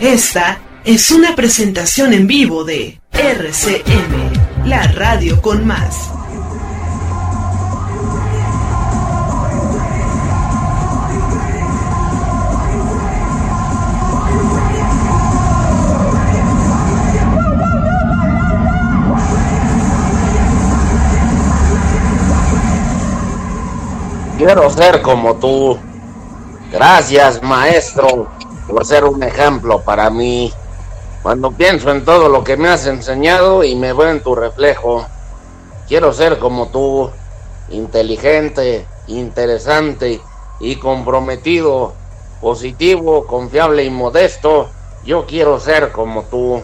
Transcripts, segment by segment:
Esta es una presentación en vivo de RCM, la radio con más. Quiero ser como tú. Gracias, maestro por ser un ejemplo para mí. Cuando pienso en todo lo que me has enseñado y me veo en tu reflejo, quiero ser como tú, inteligente, interesante y comprometido, positivo, confiable y modesto. Yo quiero ser como tú,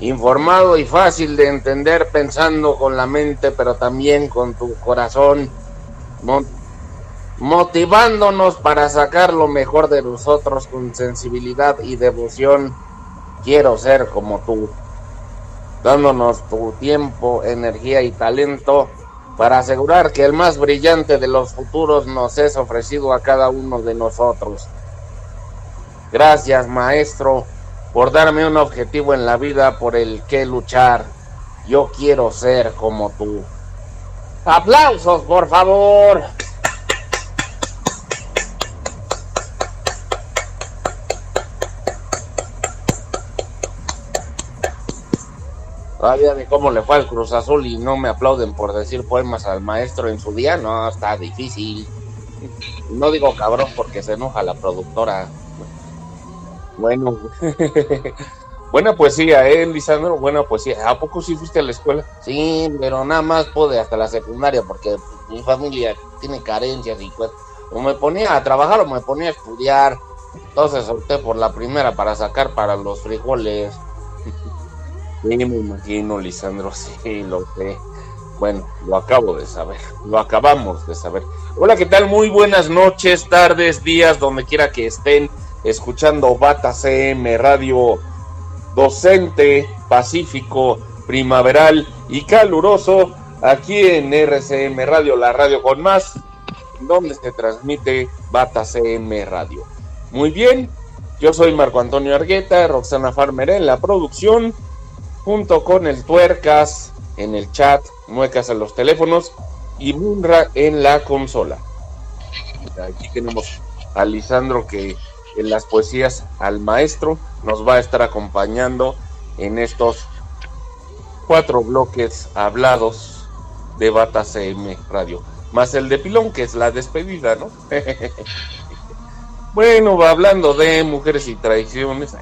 informado y fácil de entender pensando con la mente pero también con tu corazón motivándonos para sacar lo mejor de nosotros con sensibilidad y devoción. Quiero ser como tú, dándonos tu tiempo, energía y talento para asegurar que el más brillante de los futuros nos es ofrecido a cada uno de nosotros. Gracias, maestro, por darme un objetivo en la vida por el que luchar. Yo quiero ser como tú. Aplausos, por favor. Todavía de cómo le fue al Cruz Azul y no me aplauden por decir poemas al maestro en su día, no, está difícil. No digo cabrón porque se enoja la productora. Bueno, buena poesía, ¿eh, Lisandro? Buena poesía. ¿A poco sí fuiste a la escuela? Sí, pero nada más pude hasta la secundaria porque mi familia tiene carencias y pues o me ponía a trabajar o me ponía a estudiar. Entonces opté por la primera para sacar para los frijoles. Sí, me imagino, Lisandro, sí, lo sé. Bueno, lo acabo de saber, lo acabamos de saber. Hola, ¿qué tal? Muy buenas noches, tardes, días, donde quiera que estén escuchando Bata CM Radio docente, pacífico, primaveral y caluroso aquí en RCM Radio, la radio con más, donde se transmite Bata CM Radio. Muy bien, yo soy Marco Antonio Argueta, Roxana Farmer en la producción junto con el Tuercas en el chat, Muecas en los teléfonos y Munra en la consola. Aquí tenemos a Lisandro que en las poesías al maestro nos va a estar acompañando en estos cuatro bloques hablados de Bata CM Radio. Más el de Pilón, que es la despedida, ¿no? bueno, va hablando de mujeres y traiciones.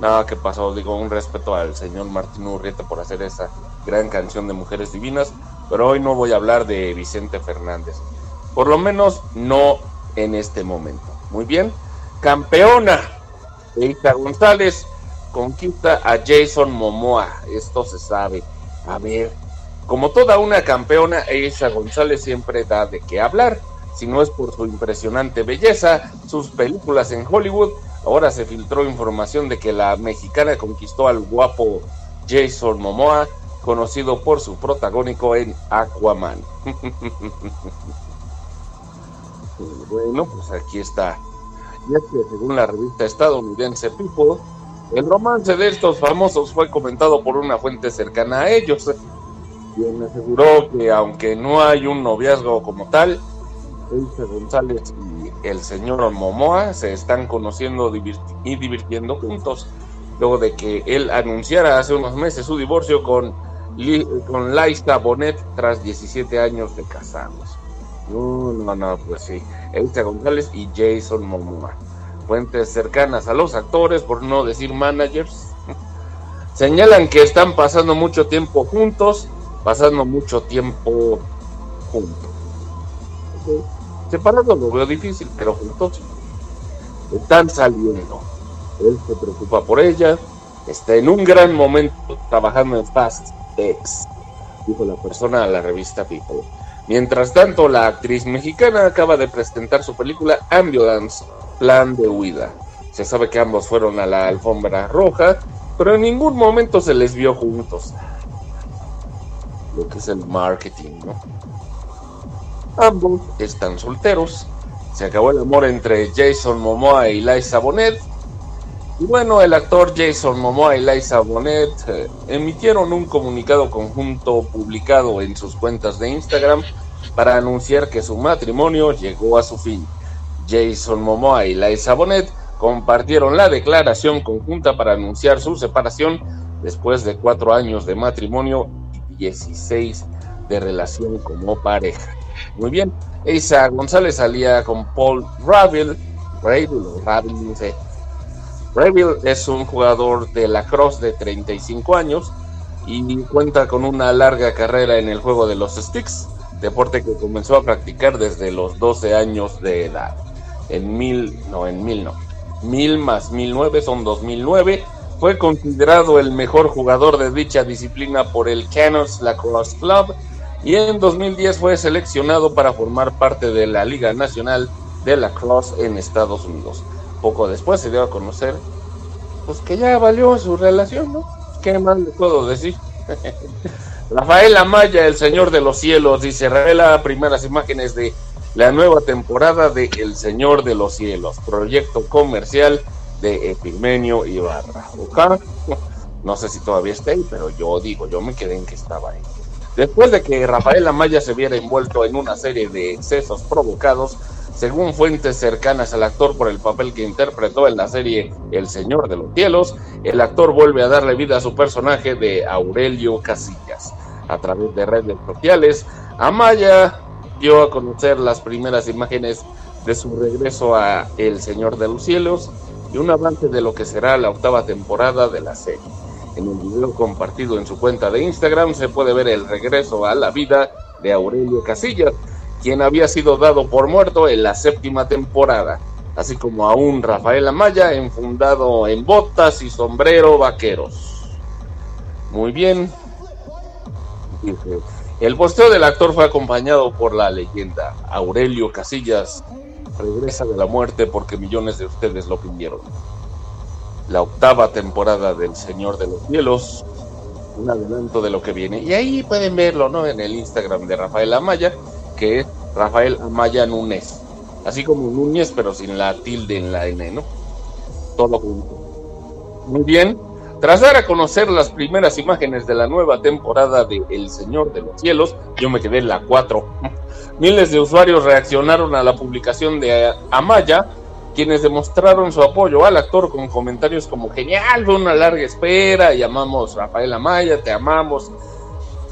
Nada que pasó, digo, un respeto al señor Martín Urrieta por hacer esa gran canción de Mujeres Divinas, pero hoy no voy a hablar de Vicente Fernández, por lo menos no en este momento. Muy bien, campeona, Eita González conquista a Jason Momoa, esto se sabe. A ver, como toda una campeona, Eisa González siempre da de qué hablar, si no es por su impresionante belleza, sus películas en Hollywood Ahora se filtró información de que la mexicana conquistó al guapo Jason Momoa, conocido por su protagónico en Aquaman. bueno, pues aquí está. Ya que según la revista estadounidense People, el romance de estos famosos fue comentado por una fuente cercana a ellos, quien aseguró que aunque no hay un noviazgo como tal, Elsa González y el señor Momoa se están conociendo y divirtiendo juntos, luego de que él anunciara hace unos meses su divorcio con, con Laista Bonet tras 17 años de casados. No, no, no, pues sí. Elsa González y Jason Momoa. Fuentes cercanas a los actores, por no decir managers, señalan que están pasando mucho tiempo juntos, pasando mucho tiempo juntos. Separados lo veo difícil, pero juntos están saliendo. Él se preocupa por ella, está en un gran momento trabajando en Fast X, dijo la persona a la revista People. Mientras tanto, la actriz mexicana acaba de presentar su película Ambulance, Plan de Huida. Se sabe que ambos fueron a la alfombra roja, pero en ningún momento se les vio juntos. Lo que es el marketing, ¿no? Ambos están solteros. Se acabó el amor entre Jason Momoa y Liza Bonet. Y bueno, el actor Jason Momoa y Liza Bonet eh, emitieron un comunicado conjunto publicado en sus cuentas de Instagram para anunciar que su matrimonio llegó a su fin. Jason Momoa y Liza Bonet compartieron la declaración conjunta para anunciar su separación después de cuatro años de matrimonio y 16 de relación como pareja. Muy bien, Isa González salía con Paul Ravel, Ravel, no sé, Reville es un jugador de lacrosse de 35 años y cuenta con una larga carrera en el juego de los sticks, deporte que comenzó a practicar desde los 12 años de edad. En mil, no, en mil no. Mil más mil nueve son 2009. Fue considerado el mejor jugador de dicha disciplina por el Canoes Lacrosse Club y en 2010 fue seleccionado para formar parte de la Liga Nacional de Lacrosse en Estados Unidos. Poco después se dio a conocer, pues que ya valió su relación, ¿no? ¿Qué más le puedo decir? Rafael Amaya, el Señor de los Cielos, dice, revela primeras imágenes de la nueva temporada de El Señor de los Cielos, proyecto comercial de Epigmenio Ibarra. No sé si todavía está ahí, pero yo digo, yo me quedé en que estaba ahí. Después de que Rafael Amaya se viera envuelto en una serie de excesos provocados según fuentes cercanas al actor por el papel que interpretó en la serie El Señor de los Cielos, el actor vuelve a darle vida a su personaje de Aurelio Casillas. A través de redes sociales, Amaya dio a conocer las primeras imágenes de su regreso a El Señor de los Cielos y un avance de lo que será la octava temporada de la serie. En un video compartido en su cuenta de Instagram se puede ver el regreso a la vida de Aurelio Casillas, quien había sido dado por muerto en la séptima temporada, así como a un Rafael Amaya enfundado en botas y sombrero vaqueros. Muy bien. El posteo del actor fue acompañado por la leyenda Aurelio Casillas. Regresa de la muerte porque millones de ustedes lo pidieron. La octava temporada del Señor de los Cielos. Un adelanto de lo que viene. Y ahí pueden verlo, ¿no? En el Instagram de Rafael Amaya que es Rafael Amaya Núñez. Así como Núñez, pero sin la tilde en la N, ¿no? Todo junto. Muy bien. Tras dar a conocer las primeras imágenes de la nueva temporada de El Señor de los Cielos, yo me quedé en la 4. Miles de usuarios reaccionaron a la publicación de Amaya, quienes demostraron su apoyo al actor con comentarios como genial, fue una larga espera, y amamos Rafael Amaya, te amamos,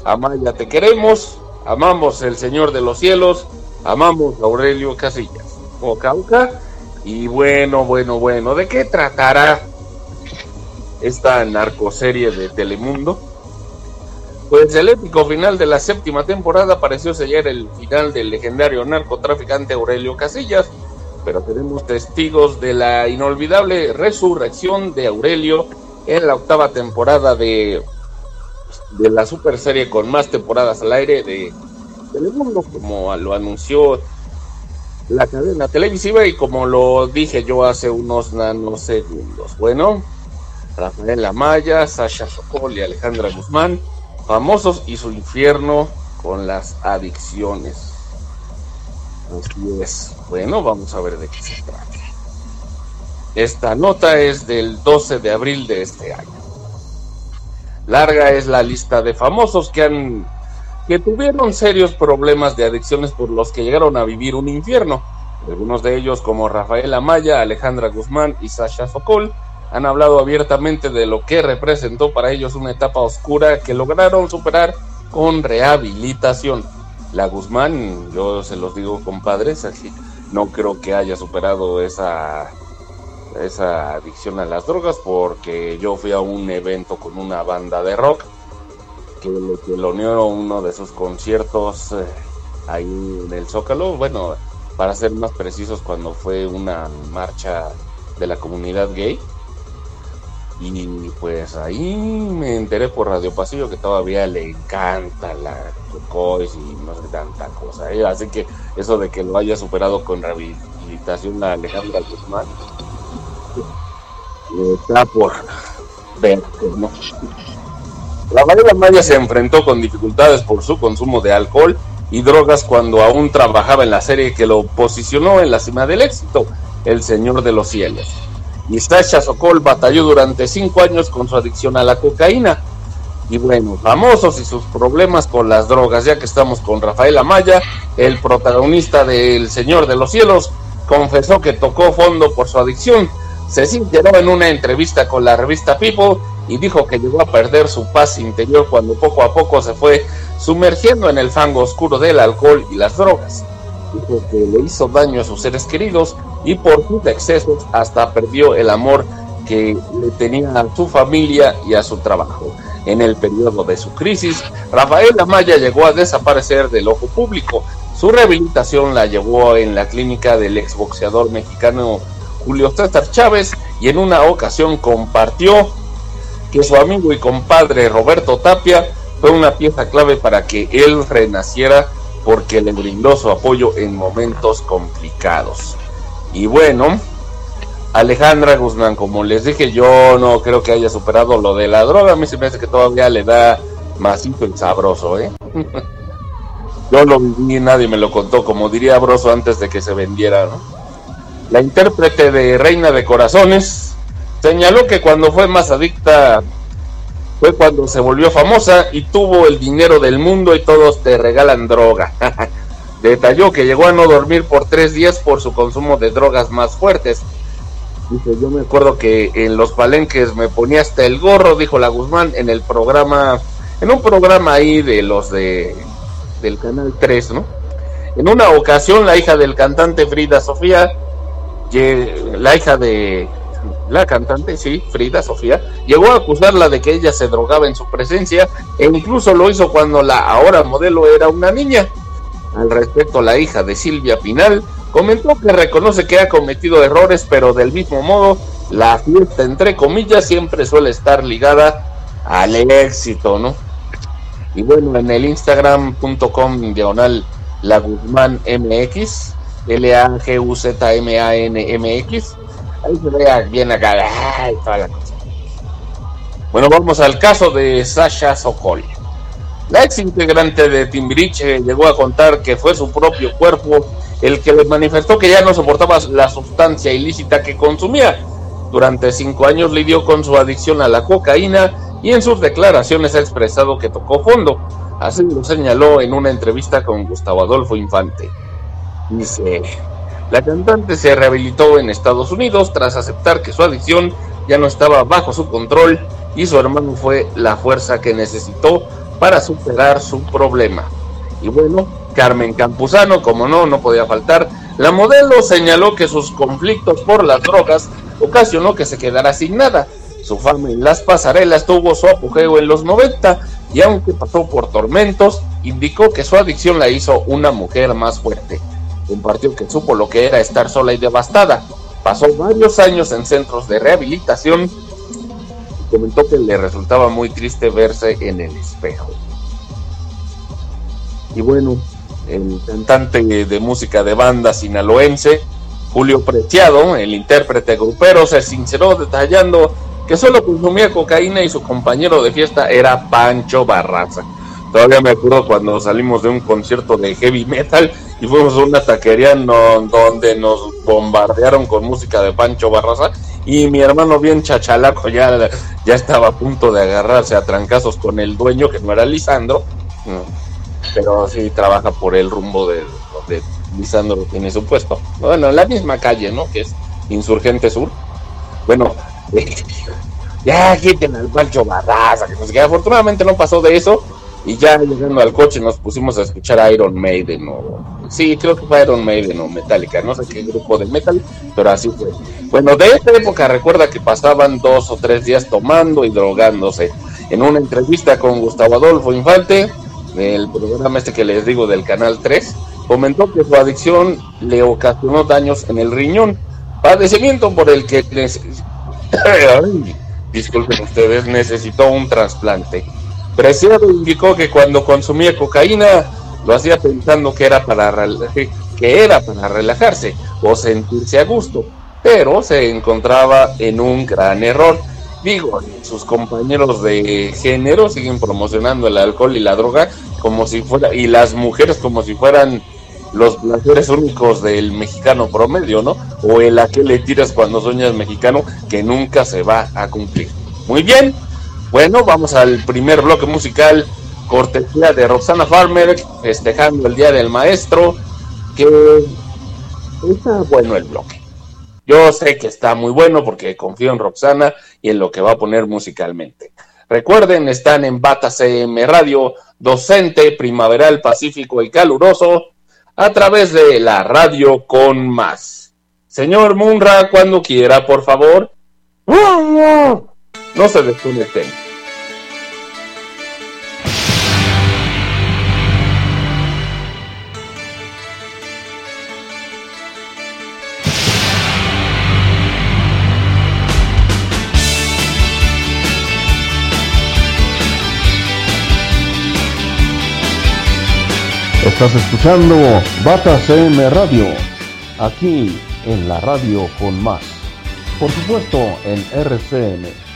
Amaya, te queremos, amamos el Señor de los Cielos, amamos Aurelio Casillas, o Cauca, y bueno, bueno, bueno, ¿de qué tratará esta narcoserie de Telemundo? Pues el épico final de la séptima temporada pareció sellar el final del legendario narcotraficante Aurelio Casillas, pero tenemos testigos de la inolvidable resurrección de Aurelio en la octava temporada de de la super serie con más temporadas al aire de Telemundo, como lo anunció la cadena televisiva y como lo dije yo hace unos nanosegundos. Bueno, Rafael Amaya, Sasha Sokol y Alejandra Guzmán, famosos y su infierno con las adicciones. Así es. Bueno, vamos a ver de qué se trata. Esta nota es del 12 de abril de este año. Larga es la lista de famosos que han que tuvieron serios problemas de adicciones por los que llegaron a vivir un infierno. Algunos de ellos, como Rafael Amaya, Alejandra Guzmán y Sasha Sokol, han hablado abiertamente de lo que representó para ellos una etapa oscura que lograron superar con rehabilitación. La Guzmán, yo se los digo compadres, no creo que haya superado esa esa adicción a las drogas porque yo fui a un evento con una banda de rock que le lo unió uno de sus conciertos eh, ahí en el Zócalo, bueno, para ser más precisos cuando fue una marcha de la comunidad gay Y pues ahí me enteré por Radio Pasillo que todavía le encanta la Turcois y no sé tanta cosa. ¿eh? Así que eso de que lo haya superado con rehabilitación la Alejandra Guzmán está por ver, ¿no? La Maya se enfrentó con dificultades por su consumo de alcohol y drogas cuando aún trabajaba en la serie que lo posicionó en la cima del éxito, El Señor de los Cielos. Y Sasha Sokol batalló durante cinco años con su adicción a la cocaína. Y bueno, famosos y sus problemas con las drogas, ya que estamos con Rafael Amaya, el protagonista de El Señor de los Cielos, confesó que tocó fondo por su adicción. Se sintió en una entrevista con la revista People y dijo que llegó a perder su paz interior cuando poco a poco se fue sumergiendo en el fango oscuro del alcohol y las drogas. Dijo que le hizo daño a sus seres queridos y por sus excesos hasta perdió el amor que le tenía a su familia y a su trabajo. En el periodo de su crisis, Rafael Amaya llegó a desaparecer del ojo público. Su rehabilitación la llevó en la clínica del exboxeador mexicano Julio César Chávez y en una ocasión compartió que su amigo y compadre Roberto Tapia fue una pieza clave para que él renaciera porque le brindó su apoyo en momentos complicados. Y bueno, Alejandra Guzmán, como les dije, yo no creo que haya superado lo de la droga. A mí se me hace que todavía le da masito y sabroso, ¿eh? yo lo viví, nadie me lo contó, como diría Broso antes de que se vendiera, ¿no? La intérprete de Reina de Corazones señaló que cuando fue más adicta fue cuando se volvió famosa y tuvo el dinero del mundo y todos te regalan droga. Detalló que llegó a no dormir por tres días por su consumo de drogas más fuertes. Dice, yo me acuerdo que en los palenques me ponía hasta el gorro, dijo la Guzmán, en el programa, en un programa ahí de los de del canal 3, ¿no? En una ocasión la hija del cantante Frida Sofía, la hija de la cantante, sí, Frida Sofía, llegó a acusarla de que ella se drogaba en su presencia e incluso lo hizo cuando la ahora modelo era una niña. Al respecto, la hija de Silvia Pinal comentó que reconoce que ha cometido errores, pero del mismo modo, la fiesta, entre comillas, siempre suele estar ligada al éxito, ¿no? Y bueno, en el instagram.com diagonal la Guzmán MX, L-A-G-U-Z-M-A-N-M-X, Ahí se vea bien acá. Bueno, vamos al caso de Sasha Sokol. La ex integrante de Timbiriche llegó a contar que fue su propio cuerpo el que le manifestó que ya no soportaba la sustancia ilícita que consumía. Durante cinco años lidió con su adicción a la cocaína y en sus declaraciones ha expresado que tocó fondo. Así lo señaló en una entrevista con Gustavo Adolfo Infante. Dice, la cantante se rehabilitó en Estados Unidos tras aceptar que su adicción ya no estaba bajo su control y su hermano fue la fuerza que necesitó para superar su problema. Y bueno, Carmen Campuzano, como no, no podía faltar, la modelo señaló que sus conflictos por las drogas ocasionó que se quedara sin nada. Su fama en las pasarelas tuvo su apogeo en los 90 y aunque pasó por tormentos, indicó que su adicción la hizo una mujer más fuerte compartió que supo lo que era estar sola y devastada. Pasó varios años en centros de rehabilitación y comentó que le resultaba muy triste verse en el espejo. Y bueno, el cantante de música de banda sinaloense, Julio Preciado, el intérprete grupero, se sinceró detallando que solo consumía cocaína y su compañero de fiesta era Pancho Barraza. Todavía me acuerdo cuando salimos de un concierto de heavy metal y fuimos a una taquería donde nos bombardearon con música de Pancho Barraza y mi hermano bien chachalaco ya, ya estaba a punto de agarrarse a trancazos con el dueño que no era Lisandro, pero sí trabaja por el rumbo de donde Lisandro tiene su puesto. Bueno, en la misma calle, ¿no? Que es Insurgente Sur. Bueno, ya quiten al Pancho Barraza, que afortunadamente no pasó de eso y ya llegando al coche nos pusimos a escuchar Iron Maiden o... Sí, creo que fue Iron Maiden o Metallica, no sé qué grupo de metal, pero así fue. Bueno, de esta época recuerda que pasaban dos o tres días tomando y drogándose. En una entrevista con Gustavo Adolfo Infante, del programa este que les digo del Canal 3, comentó que su adicción le ocasionó daños en el riñón, padecimiento por el que disculpen ustedes, necesitó un trasplante. Preciado indicó que cuando consumía cocaína lo hacía pensando que era para que era para relajarse o sentirse a gusto, pero se encontraba en un gran error. Digo, sus compañeros de género siguen promocionando el alcohol y la droga como si fuera y las mujeres como si fueran los placeres únicos del mexicano promedio, ¿no? O el a que le tiras cuando sueñas mexicano que nunca se va a cumplir. Muy bien, bueno, vamos al primer bloque musical, cortesía de Roxana Farmer, festejando el Día del Maestro, que está bueno el bloque. Yo sé que está muy bueno porque confío en Roxana y en lo que va a poner musicalmente. Recuerden, están en Bata CM Radio, docente, primaveral, pacífico y caluroso, a través de la radio con más. Señor Munra, cuando quiera, por favor. No se desconecten. Estás escuchando Bata CM Radio, aquí en la radio con más. Por supuesto en RCM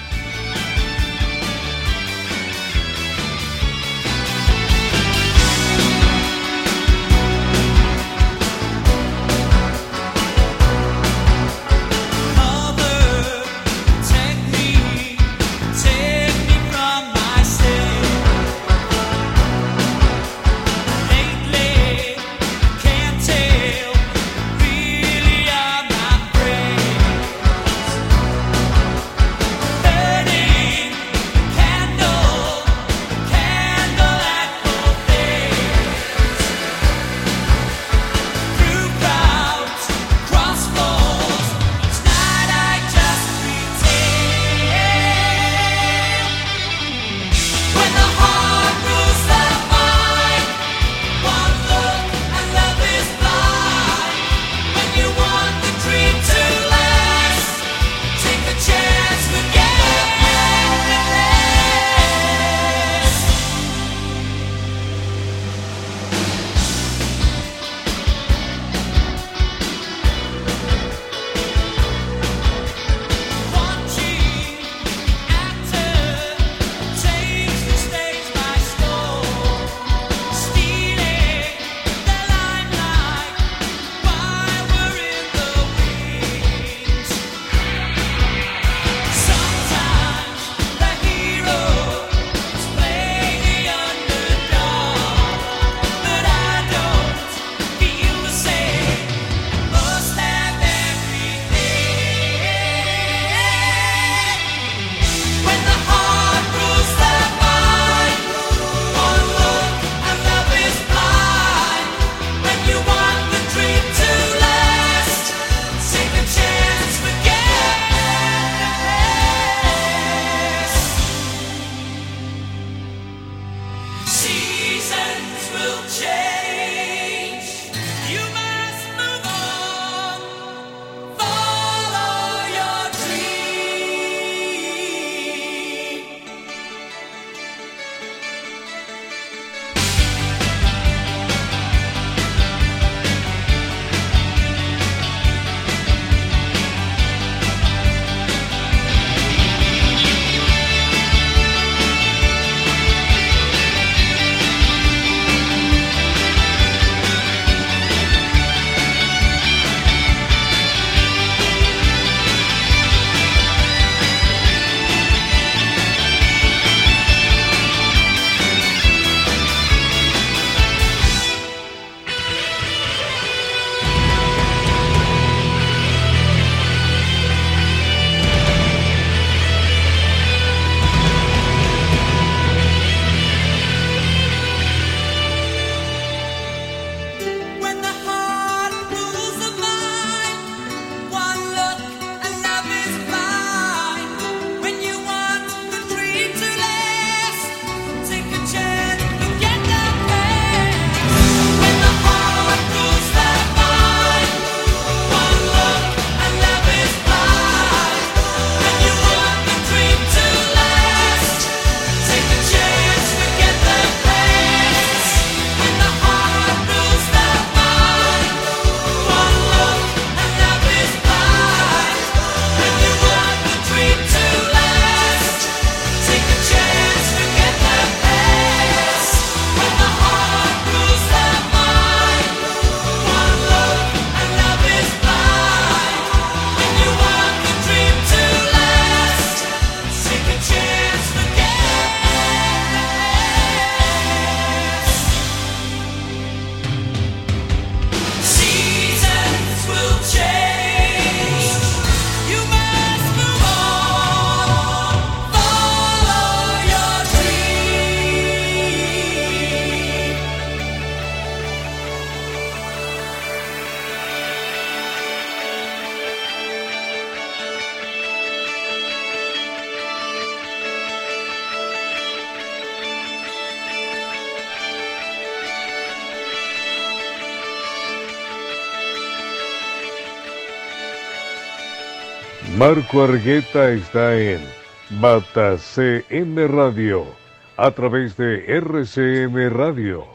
Marco Argueta está en Bata CM Radio a través de RCM Radio.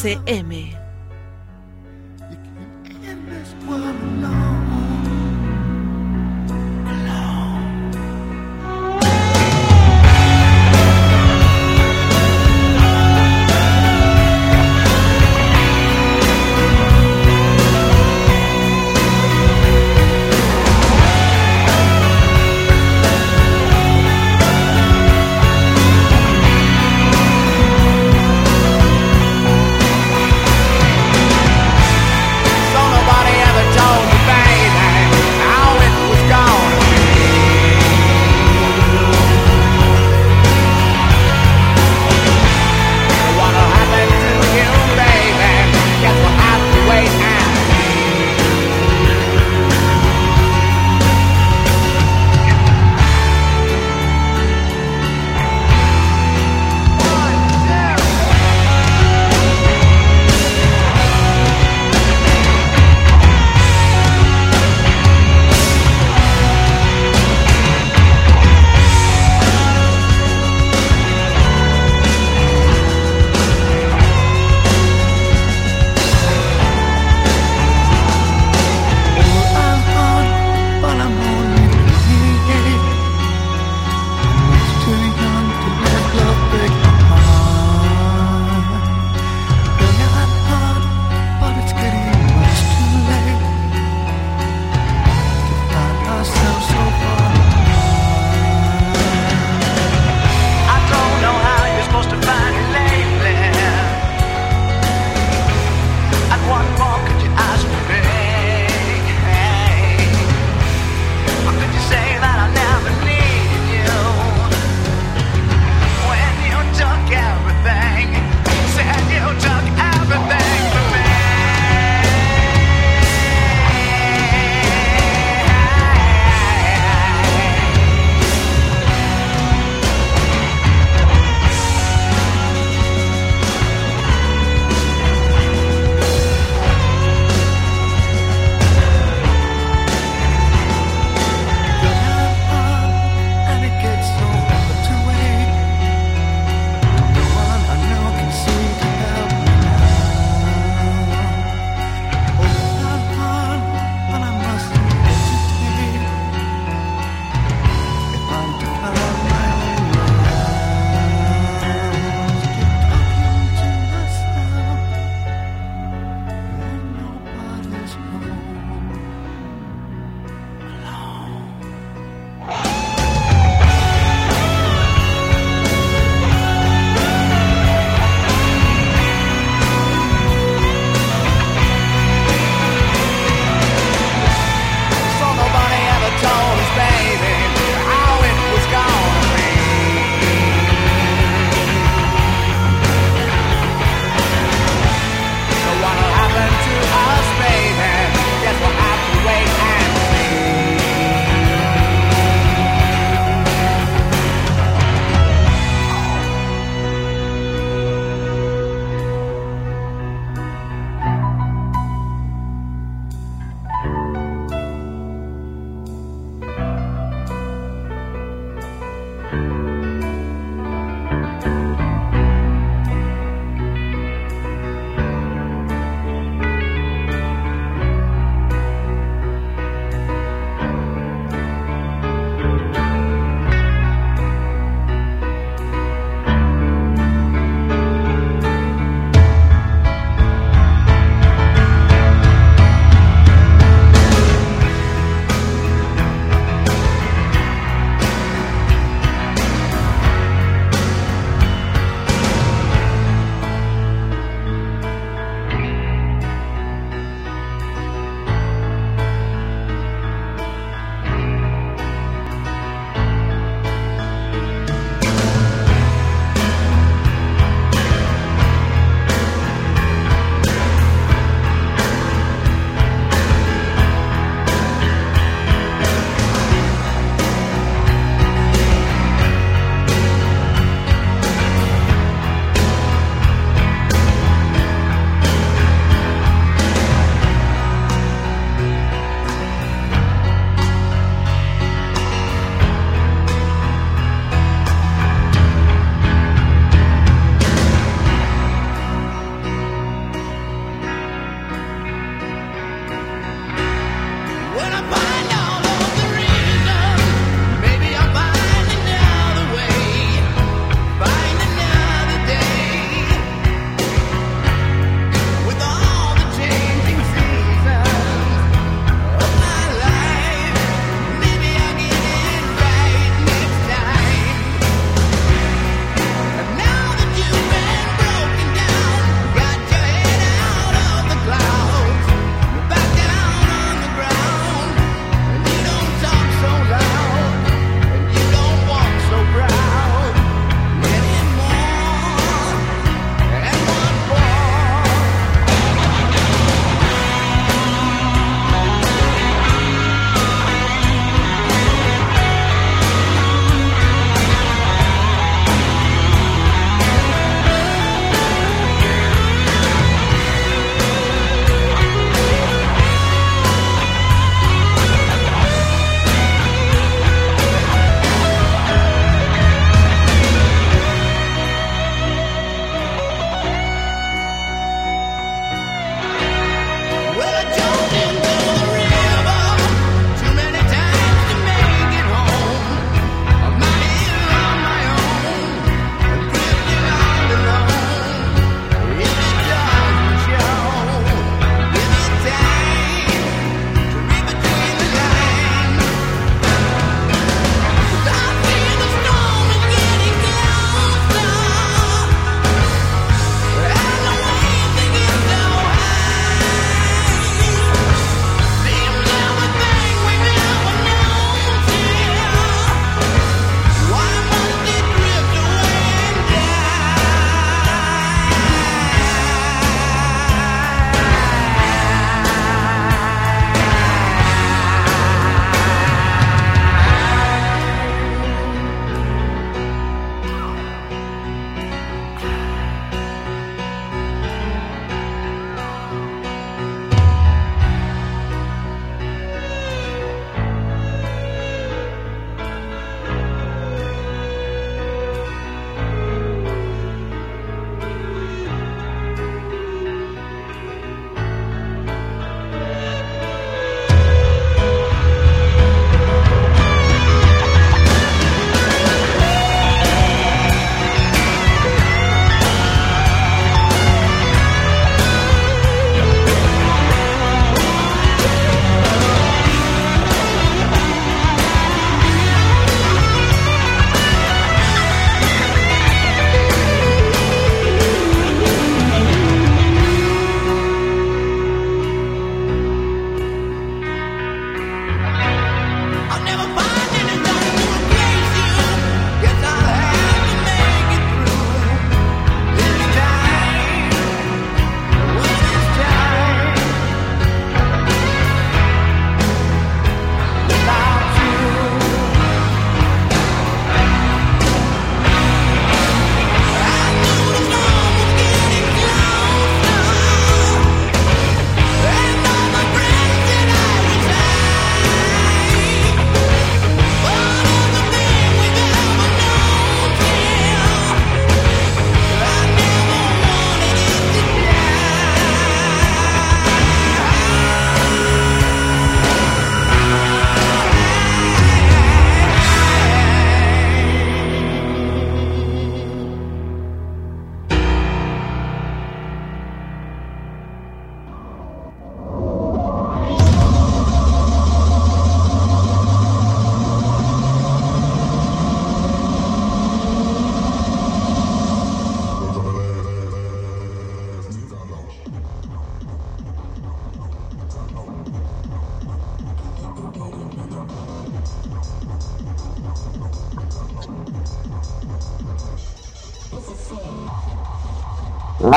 RCM.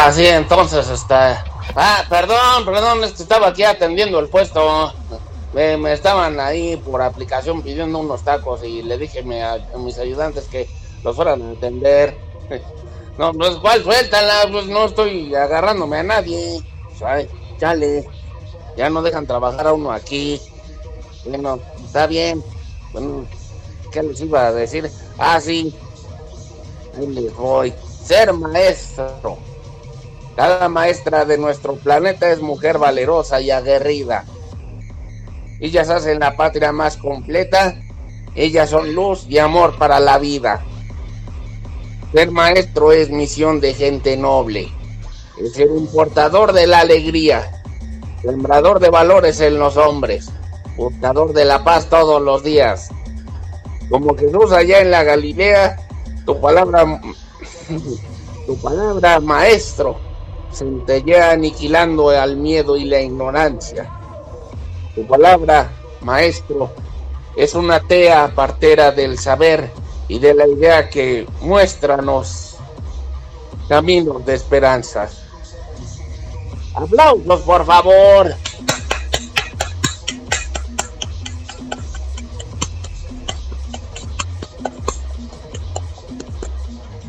Ah, sí, entonces está. Ah, perdón, perdón, es estaba aquí atendiendo el puesto. Me, estaban ahí por aplicación pidiendo unos tacos y le dije a, mis ayudantes que los fueran a atender. No, pues cuál, suéltala, pues no estoy agarrándome a nadie. Chale, ya no dejan trabajar a uno aquí. Bueno, está bien. Bueno, ¿qué les iba a decir? Ah, sí. Ahí les voy. Ser maestro. Cada maestra de nuestro planeta es mujer valerosa y aguerrida. Ellas hacen la patria más completa. Ellas son luz y amor para la vida. Ser maestro es misión de gente noble. Es ser un portador de la alegría. Sembrador de valores en los hombres. Portador de la paz todos los días. Como Jesús allá en la Galilea, tu palabra, tu palabra maestro centellea aniquilando al miedo y la ignorancia. Tu palabra, maestro, es una tea partera del saber y de la idea que muéstranos caminos de esperanza. Aplausos, por favor.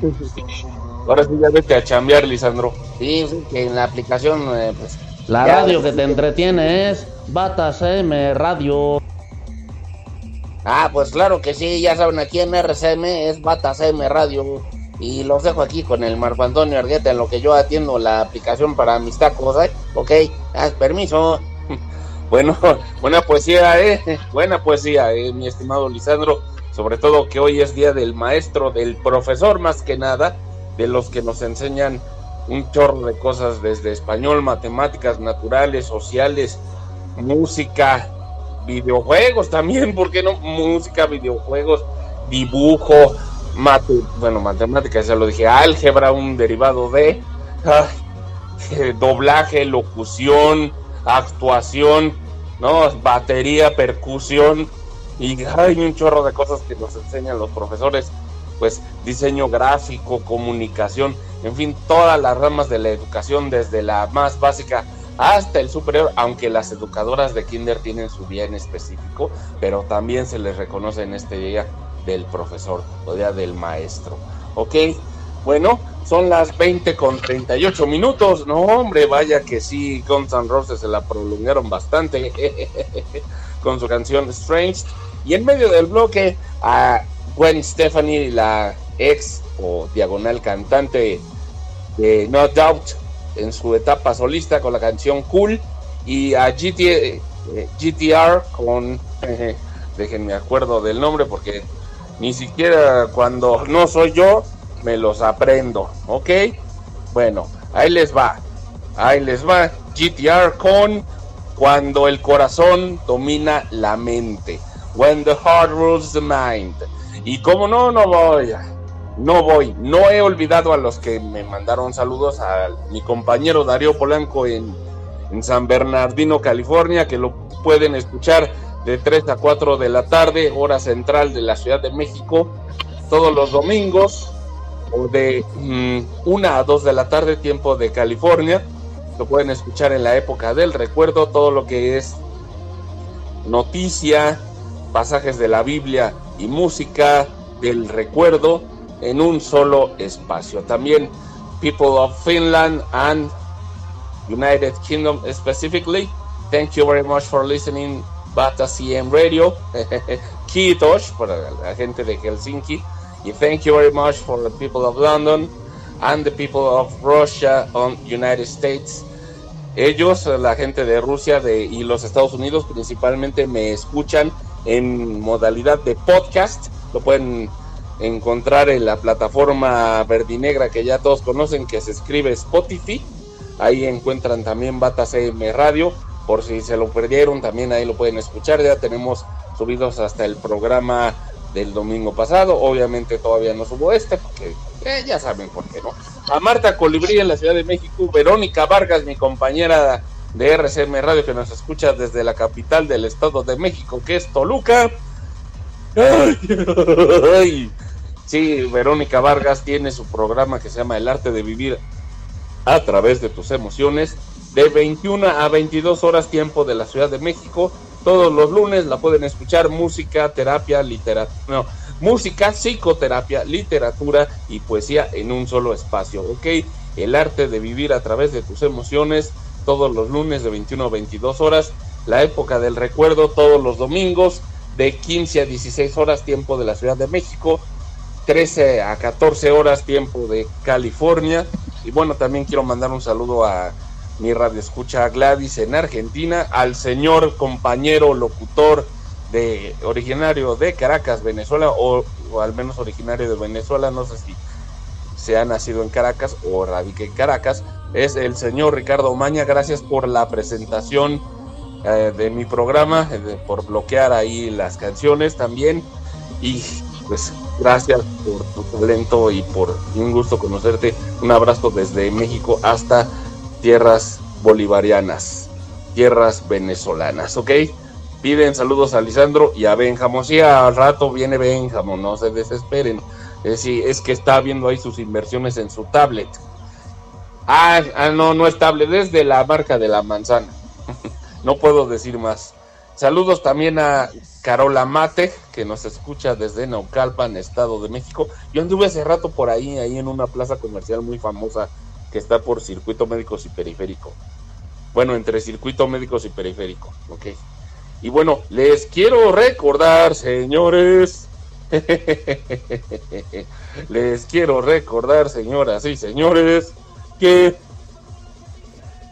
Ahora sí ya vete a chambear, Lisandro. Sí, que en la aplicación, eh, pues. La radio que te entretiene es Batas M Radio. Ah, pues claro que sí, ya saben, aquí en RCM es Batas M Radio. Y los dejo aquí con el Marco Antonio Argueta en lo que yo atiendo la aplicación para mis tacos, ¿eh? Ok, haz permiso. Bueno, buena poesía, ¿eh? Buena poesía, ¿eh? mi estimado Lisandro. Sobre todo que hoy es día del maestro, del profesor más que nada de los que nos enseñan un chorro de cosas desde español, matemáticas naturales, sociales, música, videojuegos también, ¿por qué no? Música, videojuegos, dibujo, mate, bueno, matemáticas, ya lo dije, álgebra, un derivado de doblaje, locución, actuación, ¿no? Batería, percusión, y hay un chorro de cosas que nos enseñan los profesores pues diseño gráfico, comunicación, en fin, todas las ramas de la educación, desde la más básica hasta el superior, aunque las educadoras de kinder tienen su bien específico, pero también se les reconoce en este día del profesor o día del maestro. ¿Ok? Bueno, son las 20 con 38 minutos. No, hombre, vaya que sí, Guns N' Roses se la prolongaron bastante con su canción Strange. Y en medio del bloque, a Gwen Stephanie, la ex o diagonal cantante de No Doubt en su etapa solista con la canción Cool y a GTR eh, con, déjenme acuerdo del nombre porque ni siquiera cuando no soy yo me los aprendo, ¿ok? Bueno, ahí les va, ahí les va GTR con Cuando el corazón domina la mente, When the heart rules the mind. Y como no, no voy. No voy. No he olvidado a los que me mandaron saludos a mi compañero Darío Polanco en, en San Bernardino, California, que lo pueden escuchar de 3 a 4 de la tarde, hora central de la Ciudad de México, todos los domingos, o de 1 mm, a 2 de la tarde, tiempo de California. Lo pueden escuchar en la época del recuerdo, todo lo que es noticia, pasajes de la Biblia y música del recuerdo en un solo espacio. También people of Finland and United Kingdom specifically, thank you very much for listening Bata CM Radio. Kiitos para la gente de Helsinki. Y thank you very much for the people of London and the people of Russia and United States. Ellos, la gente de Rusia de, y los Estados Unidos principalmente me escuchan en modalidad de podcast. Lo pueden encontrar en la plataforma verdinegra que ya todos conocen, que se escribe Spotify. Ahí encuentran también Bata CM Radio. Por si se lo perdieron, también ahí lo pueden escuchar. Ya tenemos subidos hasta el programa del domingo pasado. Obviamente todavía no subo este, porque eh, ya saben por qué no. A Marta Colibrí en la Ciudad de México, Verónica Vargas, mi compañera de RCM Radio que nos escucha desde la capital del Estado de México, que es Toluca. Sí, Verónica Vargas tiene su programa que se llama El Arte de Vivir a través de tus emociones de 21 a 22 horas tiempo de la Ciudad de México. Todos los lunes la pueden escuchar música, terapia, literatura, no, música, psicoterapia, literatura y poesía en un solo espacio. El arte de vivir a través de tus emociones todos los lunes de 21 a 22 horas. La época del recuerdo todos los domingos de 15 a 16 horas tiempo de la Ciudad de México. 13 a 14 horas tiempo de California. Y bueno, también quiero mandar un saludo a mi radio escucha Gladys en Argentina, al señor compañero locutor de originario de Caracas, Venezuela, o, al menos originario de Venezuela, no sé si se ha nacido en Caracas o radique en Caracas, es el señor Ricardo Maña. Gracias por la presentación eh, de mi programa, eh, por bloquear ahí las canciones también. Y pues gracias por tu talento y por un gusto conocerte. Un abrazo desde México hasta tierras bolivarianas, tierras venezolanas, ¿ok? Piden saludos a Lisandro y a Benjamo. Sí, al rato viene Benjamo, no se desesperen. Es, es que está viendo ahí sus inversiones en su tablet. Ah, ah no, no es tablet, es de la marca de la manzana. no puedo decir más. Saludos también a Carola Mate, que nos escucha desde Naucalpan, Estado de México. Yo anduve hace rato por ahí, ahí en una plaza comercial muy famosa que está por Circuito Médicos y Periférico. Bueno, entre Circuito Médicos y Periférico, ok. Y bueno, les quiero recordar, señores. les quiero recordar, señoras y señores, que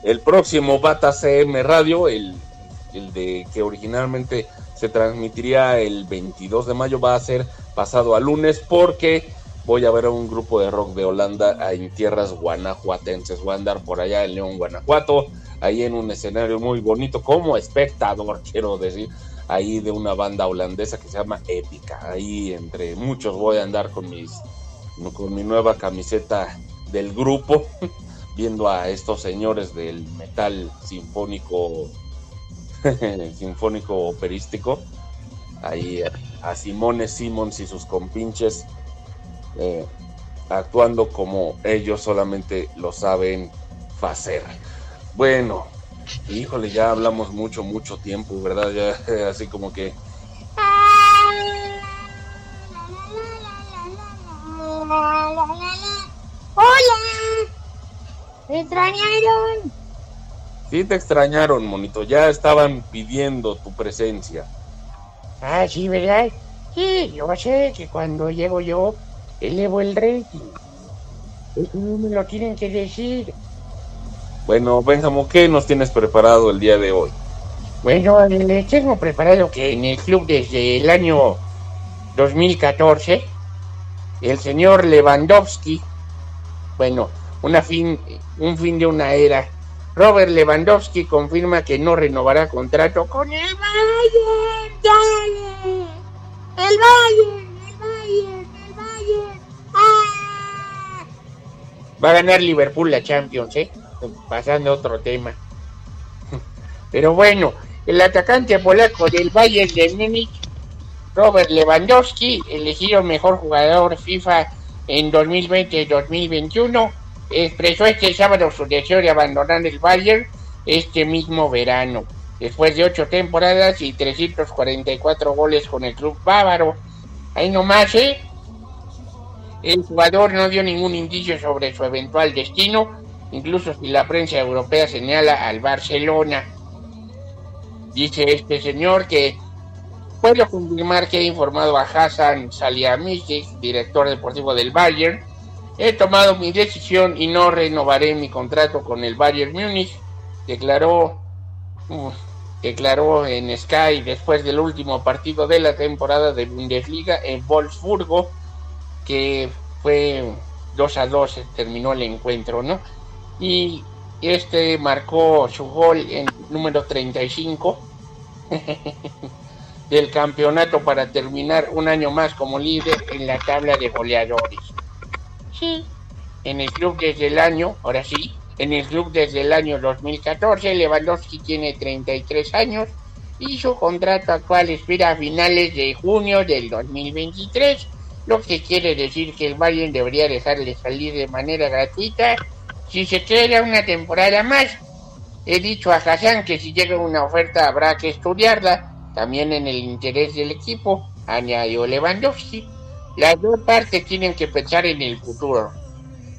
el próximo Bata CM Radio, el, el de que originalmente se transmitiría el 22 de mayo, va a ser pasado a lunes porque voy a ver a un grupo de rock de Holanda en tierras guanajuatenses. Voy a andar por allá en León, Guanajuato, ahí en un escenario muy bonito como espectador, quiero decir, ahí de una banda holandesa que se llama Épica. Ahí entre muchos voy a andar con mis con mi nueva camiseta del grupo, viendo a estos señores del metal sinfónico sinfónico operístico. Ahí a Simone Simons y sus compinches eh, actuando como ellos solamente lo saben hacer. Bueno, híjole, ya hablamos mucho, mucho tiempo, ¿verdad? Ya así como que... ¿me extrañaron? Sí te extrañaron, monito, ya estaban pidiendo tu presencia. Ah, sí, ¿verdad? Sí, yo sé que cuando llego yo elevo el rating. Eso no me lo tienen que decir. Bueno, Benjamín, ¿qué nos tienes preparado el día de hoy? Bueno, les tengo preparado que en el club desde el año 2014, el señor Lewandowski, bueno, una fin, un fin de una era, Robert Lewandowski confirma que no renovará contrato con el Bayern. ¡Dale! ¡El Bayern! ¡El Bayern! Va a ganar Liverpool la Champions, ¿eh? Pasando a otro tema. Pero bueno, el atacante polaco del Bayern de Múnich, Robert Lewandowski, elegido mejor jugador FIFA en 2020-2021, expresó este sábado su deseo de abandonar el Bayern este mismo verano. Después de ocho temporadas y 344 goles con el club bávaro. Ahí nomás, ¿eh? El jugador no dio ningún indicio sobre su eventual destino, incluso si la prensa europea señala al Barcelona. Dice este señor que puedo confirmar que he informado a Hassan Salihamidzic, director deportivo del Bayern. He tomado mi decisión y no renovaré mi contrato con el Bayern Múnich, declaró, declaró en Sky después del último partido de la temporada de Bundesliga en Wolfsburgo que fue 2 a 2 terminó el encuentro, ¿no? Y este marcó su gol en número 35 del campeonato para terminar un año más como líder en la tabla de goleadores. Sí, en el club desde el año, ahora sí, en el club desde el año 2014, Lewandowski tiene 33 años y su contrato actual expira a finales de junio del 2023 lo que quiere decir que el Bayern debería dejarle salir de manera gratuita si se queda una temporada más. He dicho a Hassan que si llega una oferta habrá que estudiarla, también en el interés del equipo, añadió Lewandowski. Las dos partes tienen que pensar en el futuro.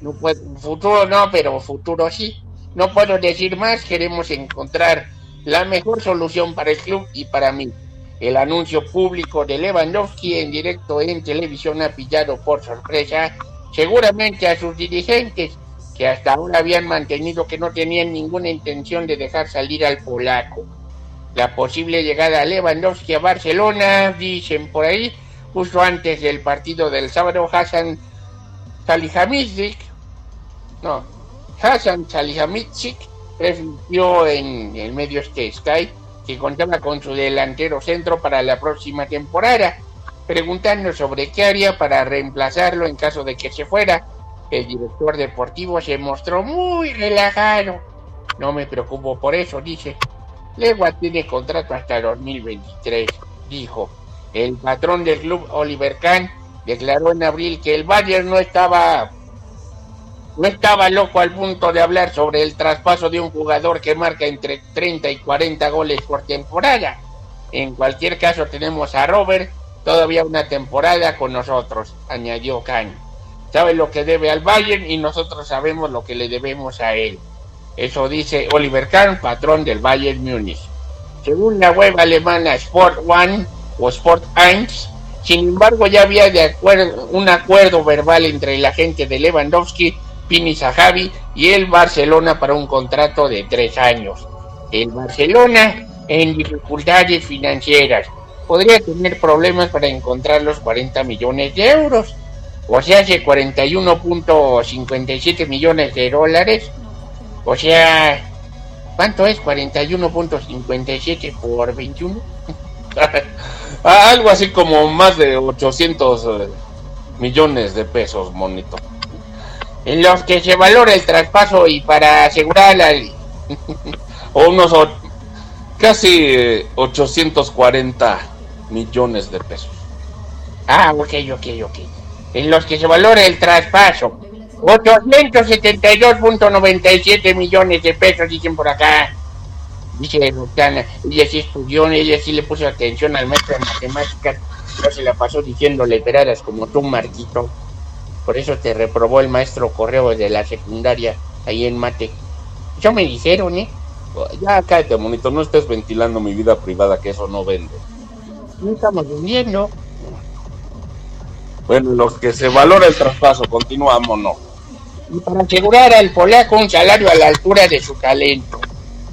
No puedo, futuro no, pero futuro sí. No puedo decir más, queremos encontrar la mejor solución para el club y para mí. El anuncio público de Lewandowski en directo en televisión ha pillado por sorpresa seguramente a sus dirigentes, que hasta ahora habían mantenido que no tenían ninguna intención de dejar salir al polaco. La posible llegada a Lewandowski a Barcelona, dicen por ahí, justo antes del partido del sábado, Hassan Salihamidzic, no, Hassan Salihamidzic refirió en el medio este Sky que contaba con su delantero centro para la próxima temporada, preguntando sobre qué haría para reemplazarlo en caso de que se fuera. El director deportivo se mostró muy relajado. No me preocupo por eso, dice. Legua tiene contrato hasta 2023, dijo. El patrón del club, Oliver Kahn, declaró en abril que el Bayern no estaba no estaba loco al punto de hablar sobre el traspaso de un jugador que marca entre 30 y 40 goles por temporada. En cualquier caso tenemos a Robert todavía una temporada con nosotros, añadió Kahn. Sabe lo que debe al Bayern y nosotros sabemos lo que le debemos a él. Eso dice Oliver Kahn, patrón del Bayern Múnich. Según la web alemana Sport One o Sport 1, sin embargo ya había de acuerdo, un acuerdo verbal entre el agente de Lewandowski Pini Zahavi y el Barcelona para un contrato de tres años. El Barcelona en dificultades financieras podría tener problemas para encontrar los 40 millones de euros, o sea, hace 41.57 millones de dólares, o sea, ¿cuánto es 41.57 por 21? Algo así como más de 800 eh, millones de pesos, monito en los que se valora el traspaso y para asegurar la... o unos casi 840 millones de pesos. Ah, ok, ok, ok. En los que se valora el traspaso. 872.97 millones de pesos, dicen por acá. Dice Roxana, ella sí estudió, ella sí le puso atención al maestro de matemáticas, no se la pasó diciendo leteradas como tú, Marquito. Por eso te reprobó el maestro correo de la secundaria ahí en Mate. Yo me dijeron, ¿eh? Ya cállate, monito, no estés ventilando mi vida privada, que eso no vende. No estamos vendiendo. Bueno, los que se valora el traspaso, continuamos, ¿no? Y para asegurar al polaco un salario a la altura de su talento.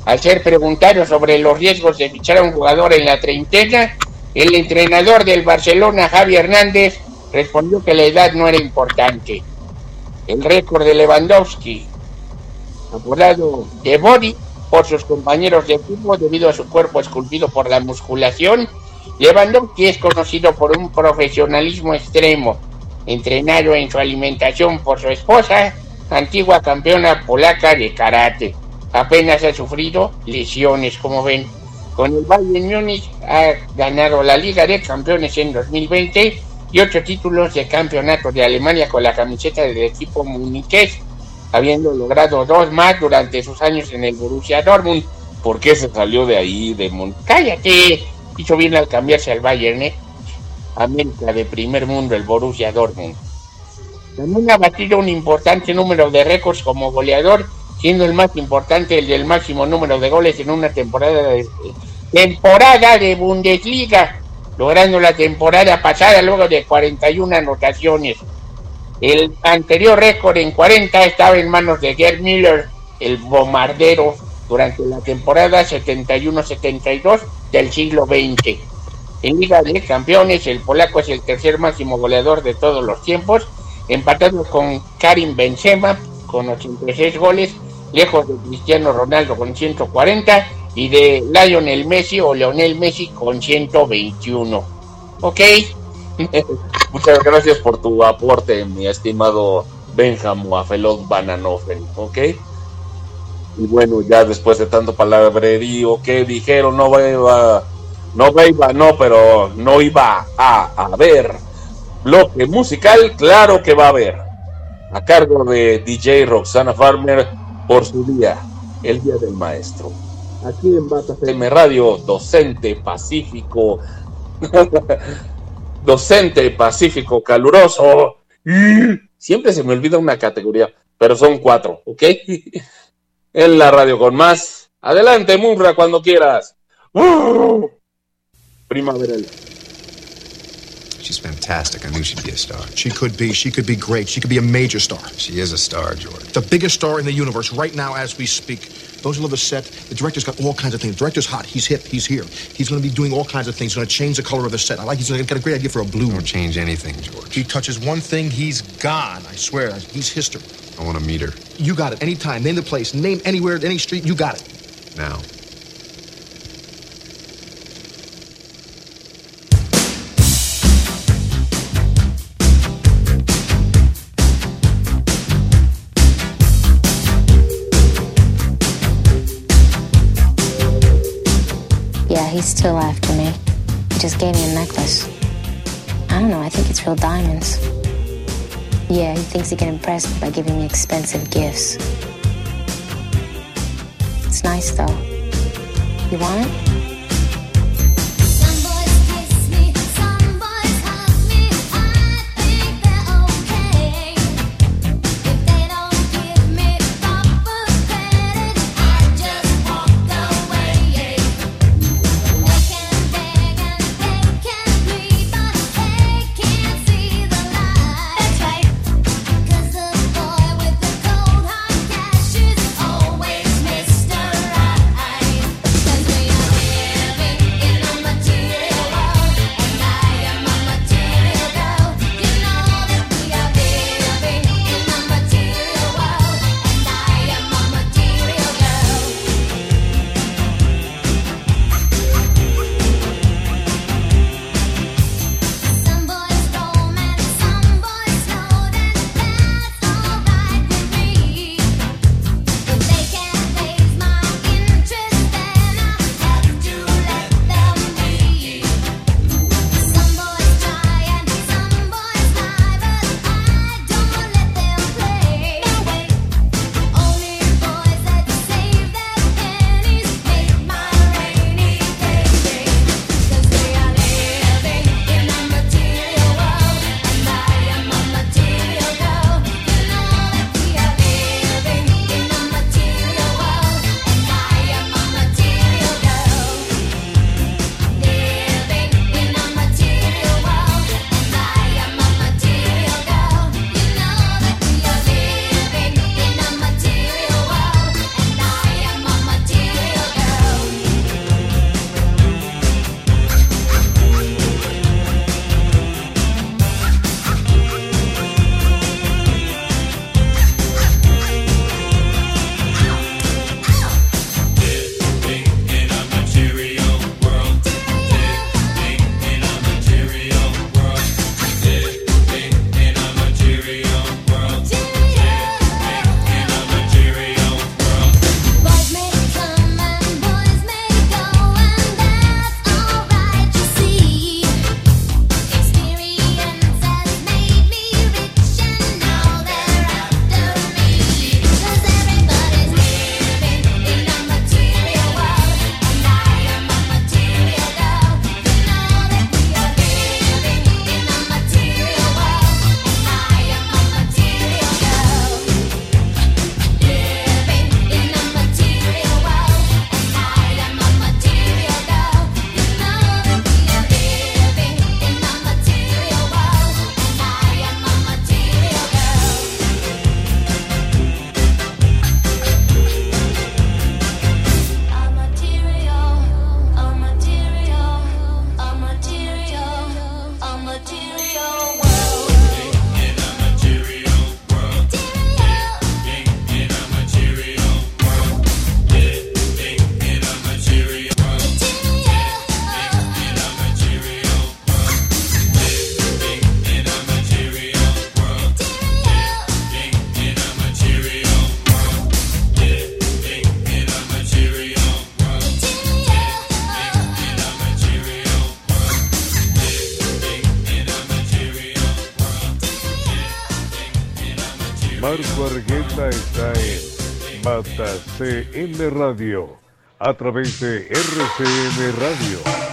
Al ser preguntado sobre los riesgos de fichar a un jugador en la treintena, el entrenador del Barcelona, Javi Hernández, respondió que la edad no era importante. El récord de Lewandowski, apodado de Body por sus compañeros de equipo debido a su cuerpo esculpido por la musculación, Lewandowski es conocido por un profesionalismo extremo, entrenado en su alimentación por su esposa, antigua campeona polaca de karate. Apenas ha sufrido lesiones, como ven. Con el Bayern Múnich ha ganado la Liga de Campeones en 2020 y ocho títulos de campeonato de Alemania con la camiseta del equipo muniqués, habiendo logrado dos más durante sus años en el Borussia Dortmund. ¿Por qué se salió de ahí, de Mon ¡Cállate! Hizo bien al cambiarse al Bayern, ¿eh? América de primer mundo, el Borussia Dortmund. También ha batido un importante número de récords como goleador, siendo el más importante el del máximo número de goles en una temporada de, temporada de Bundesliga logrando la temporada pasada luego de 41 anotaciones. El anterior récord en 40 estaba en manos de Gerd Miller, el bombardero, durante la temporada 71-72 del siglo XX. En Liga de Campeones, el polaco es el tercer máximo goleador de todos los tiempos, empatado con Karim Benzema con 86 goles, lejos de Cristiano Ronaldo con 140 y de Lionel Messi o Leonel Messi con 121. ¿Ok? Muchas gracias por tu aporte, mi estimado Benjamin Afelot Bananofen, ¿ok? Y bueno, ya después de tanto palabrerío que dijeron, no iba, no iba, no, pero no iba a haber bloque musical, claro que va a haber. a cargo de DJ Roxana Farmer por su día, el Día del Maestro. Aquí en Bata FM Radio, docente pacífico, docente pacífico caluroso. Siempre se me olvida una categoría, pero son cuatro, ¿ok? En la radio con más. Adelante, Murra, cuando quieras. Primaveral. She's fantastic. I knew she'd be a star. She could be. She could be great. She could be a major star. She is a star, George. The biggest star in the universe right now as we speak. Those who love the set, the director's got all kinds of things. The director's hot. He's hip. He's here. He's going to be doing all kinds of things. He's going to change the color of the set. I like. He's got a great idea for a blue. Don't change anything, George. He touches one thing, he's gone. I swear. He's history. I want to meet her. You got it. Anytime. Name the place. Name anywhere, any street. You got it. Now. Still after me. He just gave me a necklace. I don't know, I think it's real diamonds. Yeah, he thinks he can impress me by giving me expensive gifts. It's nice though. You want it? CM Radio a través de RCM Radio.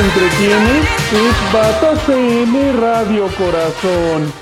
Entretiene es Bata CM Radio Corazón.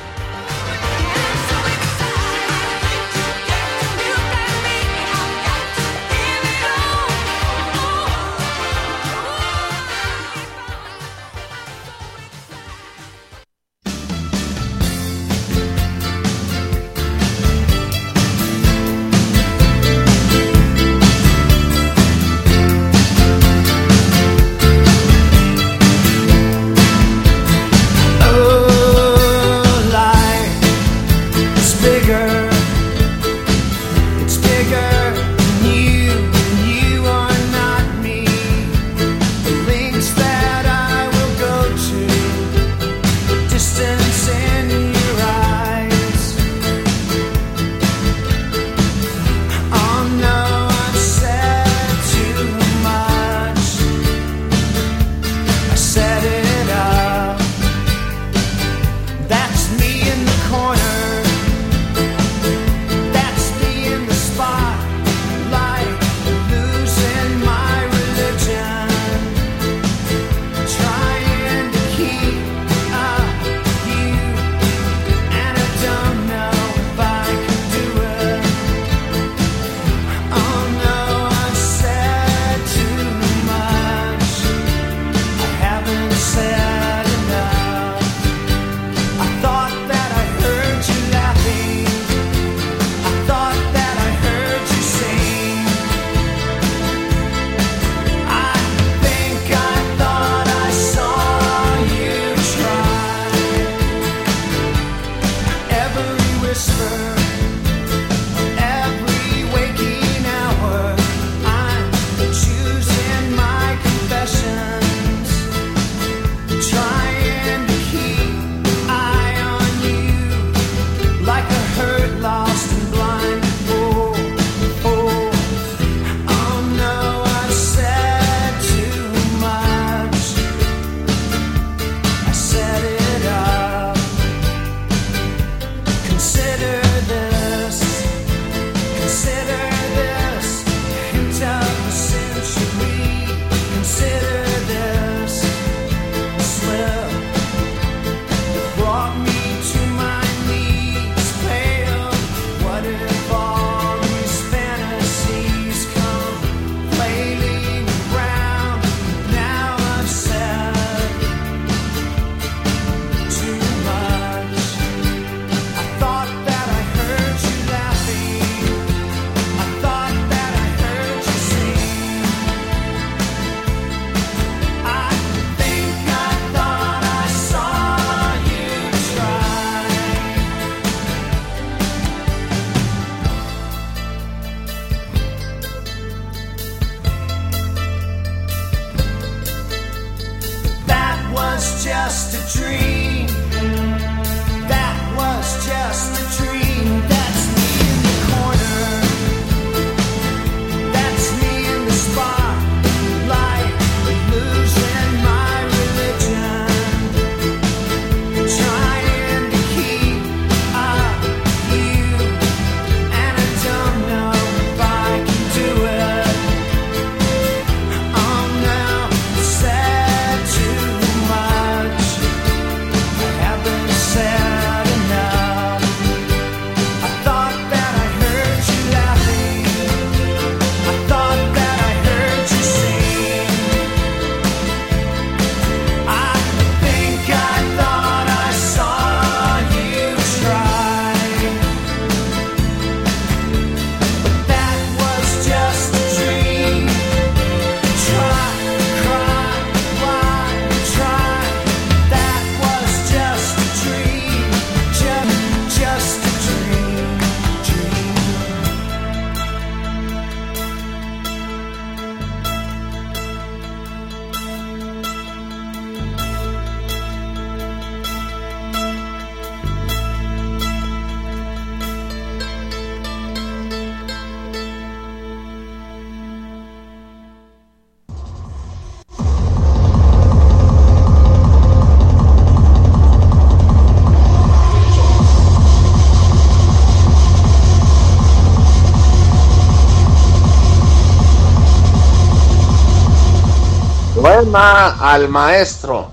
Al maestro.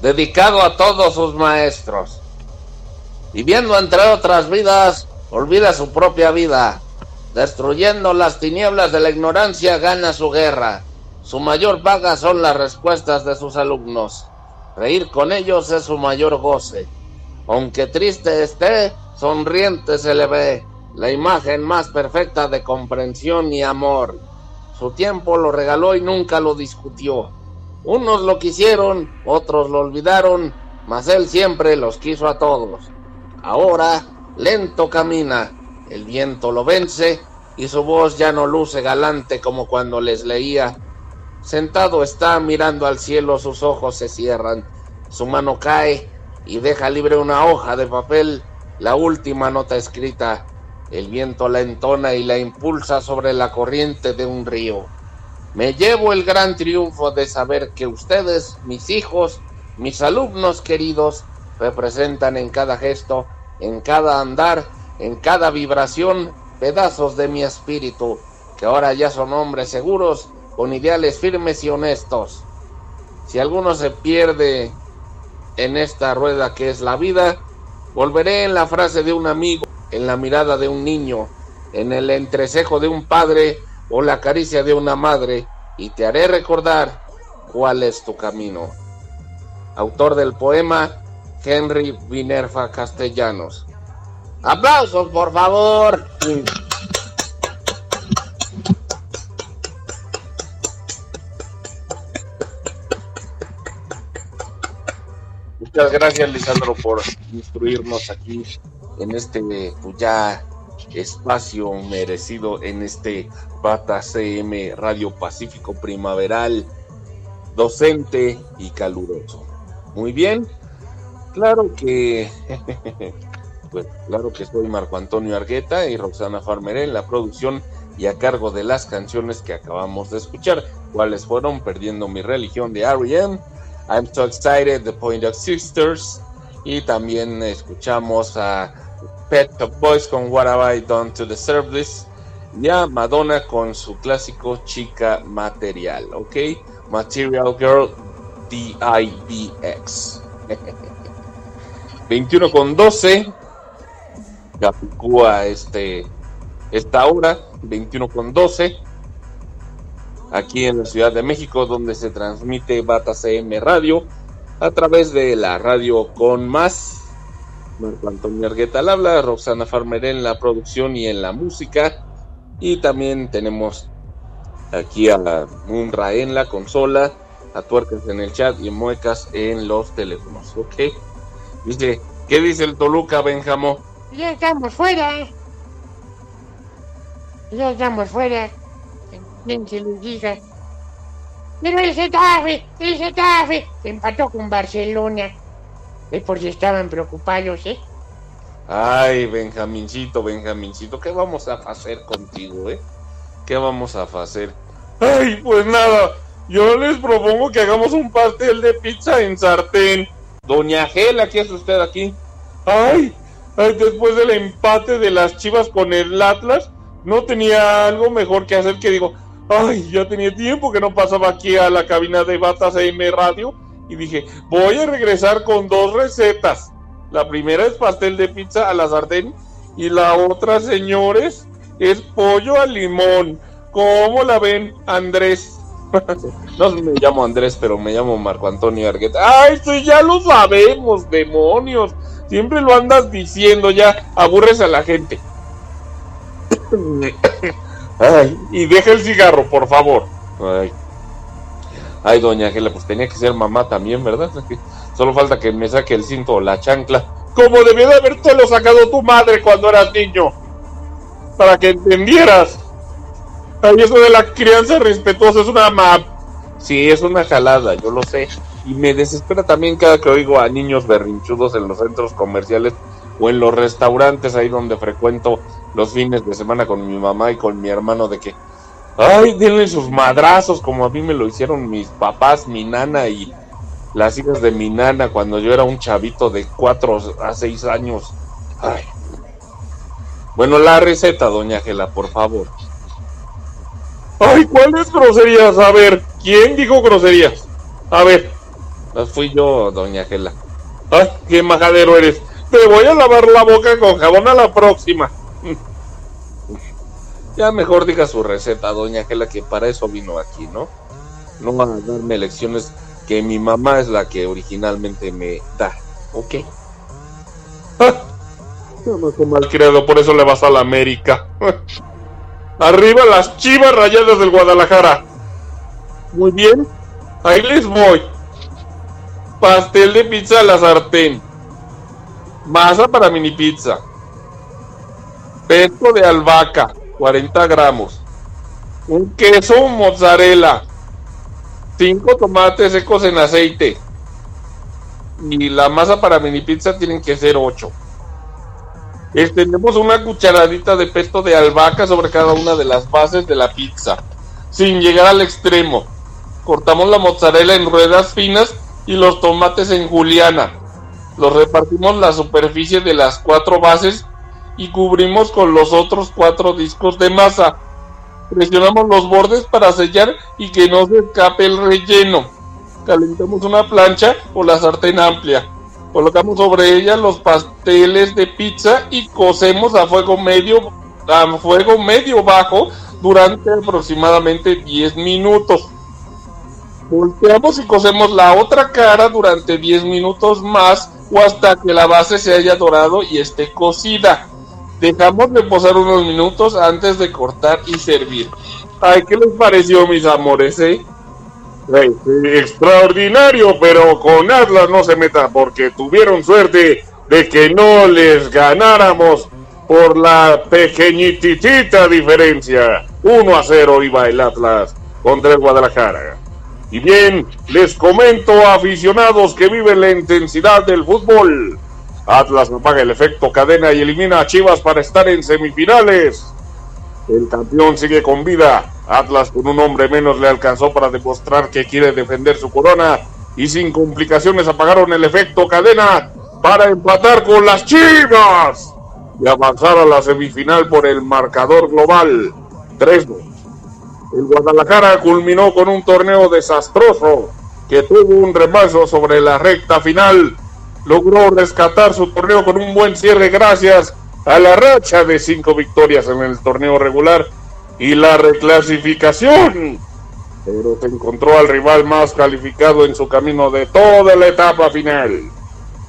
Dedicado a todos sus maestros. Viviendo entre otras vidas, olvida su propia vida. Destruyendo las tinieblas de la ignorancia, gana su guerra. Su mayor paga son las respuestas de sus alumnos. Reír con ellos es su mayor goce. Aunque triste esté, sonriente se le ve, la imagen más perfecta de comprensión y amor. Su tiempo lo regaló y nunca lo discutió. Unos lo quisieron, otros lo olvidaron, mas él siempre los quiso a todos. Ahora, lento camina, el viento lo vence y su voz ya no luce galante como cuando les leía. Sentado está mirando al cielo, sus ojos se cierran, su mano cae y deja libre una hoja de papel, la última nota escrita. El viento la entona y la impulsa sobre la corriente de un río. Me llevo el gran triunfo de saber que ustedes, mis hijos, mis alumnos queridos, representan en cada gesto, en cada andar, en cada vibración, pedazos de mi espíritu, que ahora ya son hombres seguros, con ideales firmes y honestos. Si alguno se pierde en esta rueda que es la vida, volveré en la frase de un amigo en la mirada de un niño, en el entrecejo de un padre o la caricia de una madre, y te haré recordar cuál es tu camino. Autor del poema Henry Vinerfa Castellanos. Aplausos, por favor. Muchas gracias, Lisandro, por instruirnos aquí en este pues, ya espacio merecido en este Bata CM Radio Pacífico Primaveral, docente y caluroso. Muy bien, claro que, pues claro que soy Marco Antonio Argueta y Roxana Farmeré en la producción y a cargo de las canciones que acabamos de escuchar, cuáles fueron Perdiendo mi religión de R.E.M., I'm So Excited, The Point of Sisters, y también escuchamos a Pet Shop Boys con What Have I Done to Deserve This. Y a Madonna con su clásico Chica Material, ¿ok? Material Girl DIBX. 21 con 12. Capicúa este, esta hora, 21 con 12. Aquí en la Ciudad de México, donde se transmite Bata CM Radio a través de la radio con más Marco Antonio Argueta al habla, Roxana Farmer en la producción y en la música. Y también tenemos aquí a Munra en la consola, a Tuercas en el chat y Muecas en los teléfonos. ¿Ok? Dice, ¿qué dice el Toluca, Benjamo? Ya estamos fuera. Ya estamos fuera. Bien se lo diga. Pero el Getafe, el Getafe, empató con Barcelona. Es por si estaban preocupados, ¿eh? Ay, Benjamincito, Benjamincito, ¿qué vamos a hacer contigo, eh? ¿Qué vamos a hacer? Ay, pues nada, yo les propongo que hagamos un pastel de pizza en sartén. Doña Gela, ¿qué hace usted aquí? Ay, ay, después del empate de las chivas con el Atlas, no tenía algo mejor que hacer que digo, ay, ya tenía tiempo que no pasaba aquí a la cabina de Batas M Radio y dije, voy a regresar con dos recetas. La primera es pastel de pizza a la sartén y la otra, señores, es pollo al limón. ¿Cómo la ven, Andrés? no me llamo Andrés, pero me llamo Marco Antonio Argueta. ¡Ay, sí, ya lo sabemos, demonios! Siempre lo andas diciendo, ya aburres a la gente. Ay, y deja el cigarro, por favor. Ay. Ay, doña Ángela, pues tenía que ser mamá también, ¿verdad? Solo falta que me saque el cinto o la chancla. Como debió de habértelo sacado tu madre cuando eras niño. Para que entendieras. Ay, eso de la crianza respetuosa es una ma... Sí, es una jalada, yo lo sé. Y me desespera también cada que oigo a niños berrinchudos en los centros comerciales o en los restaurantes ahí donde frecuento los fines de semana con mi mamá y con mi hermano de que Ay, denle sus madrazos como a mí me lo hicieron mis papás, mi nana y las hijas de mi nana cuando yo era un chavito de 4 a 6 años. Ay. Bueno, la receta, doña Gela, por favor. Ay, ¿cuáles groserías? A ver, ¿quién dijo groserías? A ver. Fui yo, doña Gela. Ay, qué majadero eres. Te voy a lavar la boca con jabón a la próxima. Ya mejor diga su receta, doña Gela, que para eso vino aquí, ¿no? No van a darme lecciones que mi mamá es la que originalmente me da, ¿ok? Ah, mal creado, por eso le vas a la América. Arriba las chivas rayadas del Guadalajara. Muy bien, ahí les voy. Pastel de pizza a la sartén. Masa para mini pizza. Pesto de albahaca, 40 gramos. Un queso mozzarella. 5 tomates secos en aceite. Y la masa para mini pizza tienen que ser 8. Extendemos una cucharadita de pesto de albahaca sobre cada una de las bases de la pizza, sin llegar al extremo. Cortamos la mozzarella en ruedas finas y los tomates en juliana. Los repartimos la superficie de las cuatro bases y cubrimos con los otros cuatro discos de masa. Presionamos los bordes para sellar y que no se escape el relleno. Calentamos una plancha o la sartén amplia. Colocamos sobre ella los pasteles de pizza y cocemos a fuego medio a fuego medio bajo durante aproximadamente 10 minutos. Volteamos y cocemos la otra cara durante 10 minutos más o hasta que la base se haya dorado y esté cocida. Dejamos reposar unos minutos antes de cortar y servir. Ay, ¿qué les pareció, mis amores, eh? extraordinario, pero con Atlas no se meta porque tuvieron suerte de que no les ganáramos por la pequeñitita diferencia. 1 a 0 iba el Atlas contra el Guadalajara. Y bien, les comento aficionados que viven la intensidad del fútbol. Atlas apaga el efecto cadena y elimina a Chivas para estar en semifinales. El campeón sigue con vida. Atlas con un hombre menos le alcanzó para demostrar que quiere defender su corona y sin complicaciones apagaron el efecto cadena para empatar con las Chivas y avanzar a la semifinal por el marcador global 3-2. El Guadalajara culminó con un torneo desastroso que tuvo un remazo sobre la recta final. Logró rescatar su torneo con un buen cierre gracias a la racha de cinco victorias en el torneo regular y la reclasificación. Pero se encontró al rival más calificado en su camino de toda la etapa final.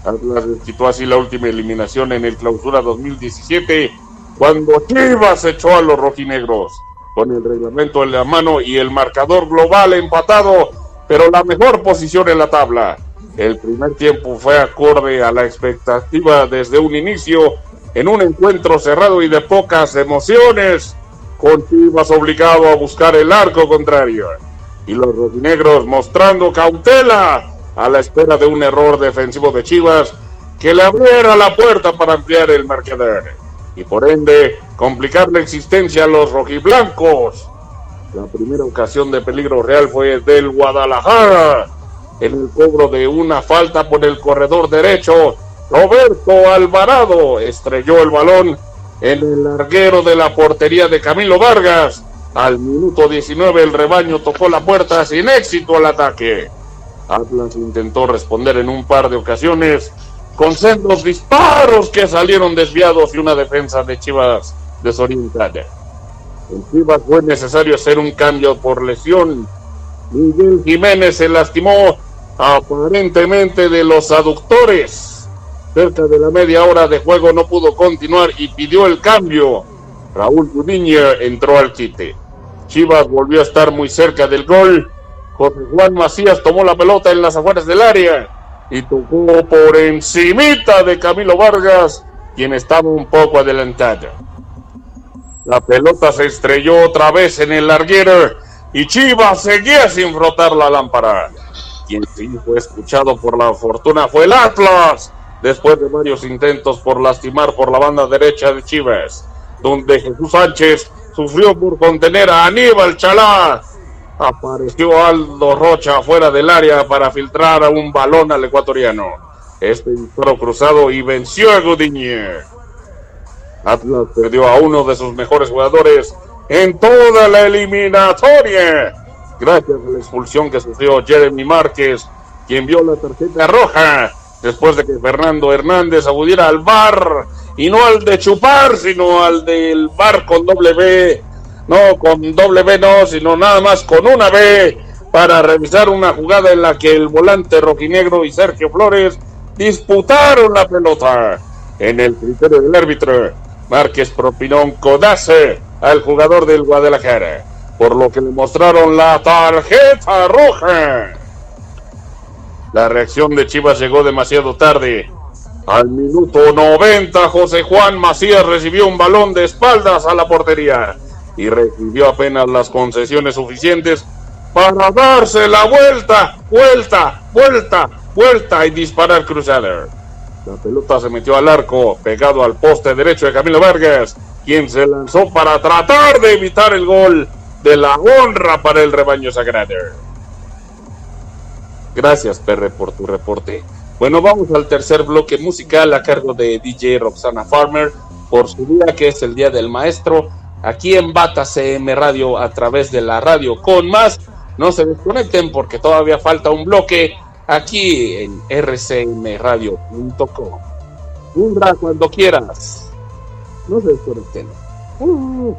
Atlas quitó así la última eliminación en el clausura 2017 cuando Chivas echó a los rojinegros con el reglamento en la mano y el marcador global empatado, pero la mejor posición en la tabla. El primer tiempo fue acorde a la expectativa desde un inicio, en un encuentro cerrado y de pocas emociones, con Chivas obligado a buscar el arco contrario, y los rojinegros mostrando cautela a la espera de un error defensivo de Chivas que le abriera la puerta para ampliar el marcador y por ende complicar la existencia a los rojiblancos. La primera ocasión de peligro real fue del Guadalajara. En el cobro de una falta por el corredor derecho, Roberto Alvarado estrelló el balón en el larguero de la portería de Camilo Vargas. Al minuto 19 el rebaño tocó la puerta sin éxito al ataque. Atlas intentó responder en un par de ocasiones, con sendos disparos que salieron desviados y una defensa de Chivas desorientada. En Chivas fue necesario hacer un cambio por lesión. Miguel Jiménez se lastimó aparentemente de los aductores. Cerca de la media hora de juego no pudo continuar y pidió el cambio. Raúl Gudiña entró al quite. Chivas volvió a estar muy cerca del gol. José Juan Macías tomó la pelota en las afueras del área y tocó por encimita de Camilo Vargas, quien estaba un poco adelantado. La pelota se estrelló otra vez en el larguero y Chivas seguía sin frotar la lámpara. Quien sí fue escuchado por la fortuna fue el Atlas, después de varios intentos por lastimar por la banda derecha de Chivas, donde Jesús Sánchez sufrió por contener a Aníbal Chalá Apareció Aldo Rocha fuera del área para filtrar a un balón al ecuatoriano. Este disparo cruzado y venció a Gudiñe. Atlas perdió a uno de sus mejores jugadores en toda la eliminatoria. Gracias a la expulsión que sufrió Jeremy Márquez, quien vio la tarjeta roja después de que Fernando Hernández acudiera al bar y no al de chupar, sino al del bar con doble B. No, con doble B no, sino nada más con una B para revisar una jugada en la que el volante rojinegro y Sergio Flores disputaron la pelota. En el criterio del árbitro, Márquez propinó un codace al jugador del Guadalajara, por lo que le mostraron la tarjeta roja. La reacción de Chivas llegó demasiado tarde. Al minuto 90, José Juan Macías recibió un balón de espaldas a la portería y recibió apenas las concesiones suficientes para darse la vuelta, vuelta, vuelta, vuelta y disparar cruzada. La pelota se metió al arco, pegado al poste derecho de Camilo Vargas, quien se lanzó para tratar de evitar el gol de la honra para el rebaño sagrado. Gracias, Perre, por tu reporte. Bueno, vamos al tercer bloque musical a cargo de DJ Roxana Farmer por su día que es el Día del Maestro, aquí en Bata CM Radio a través de la radio con más. No se desconecten porque todavía falta un bloque aquí en rcmradio.com. Undra cuando quieras. No se desconecten. Uh.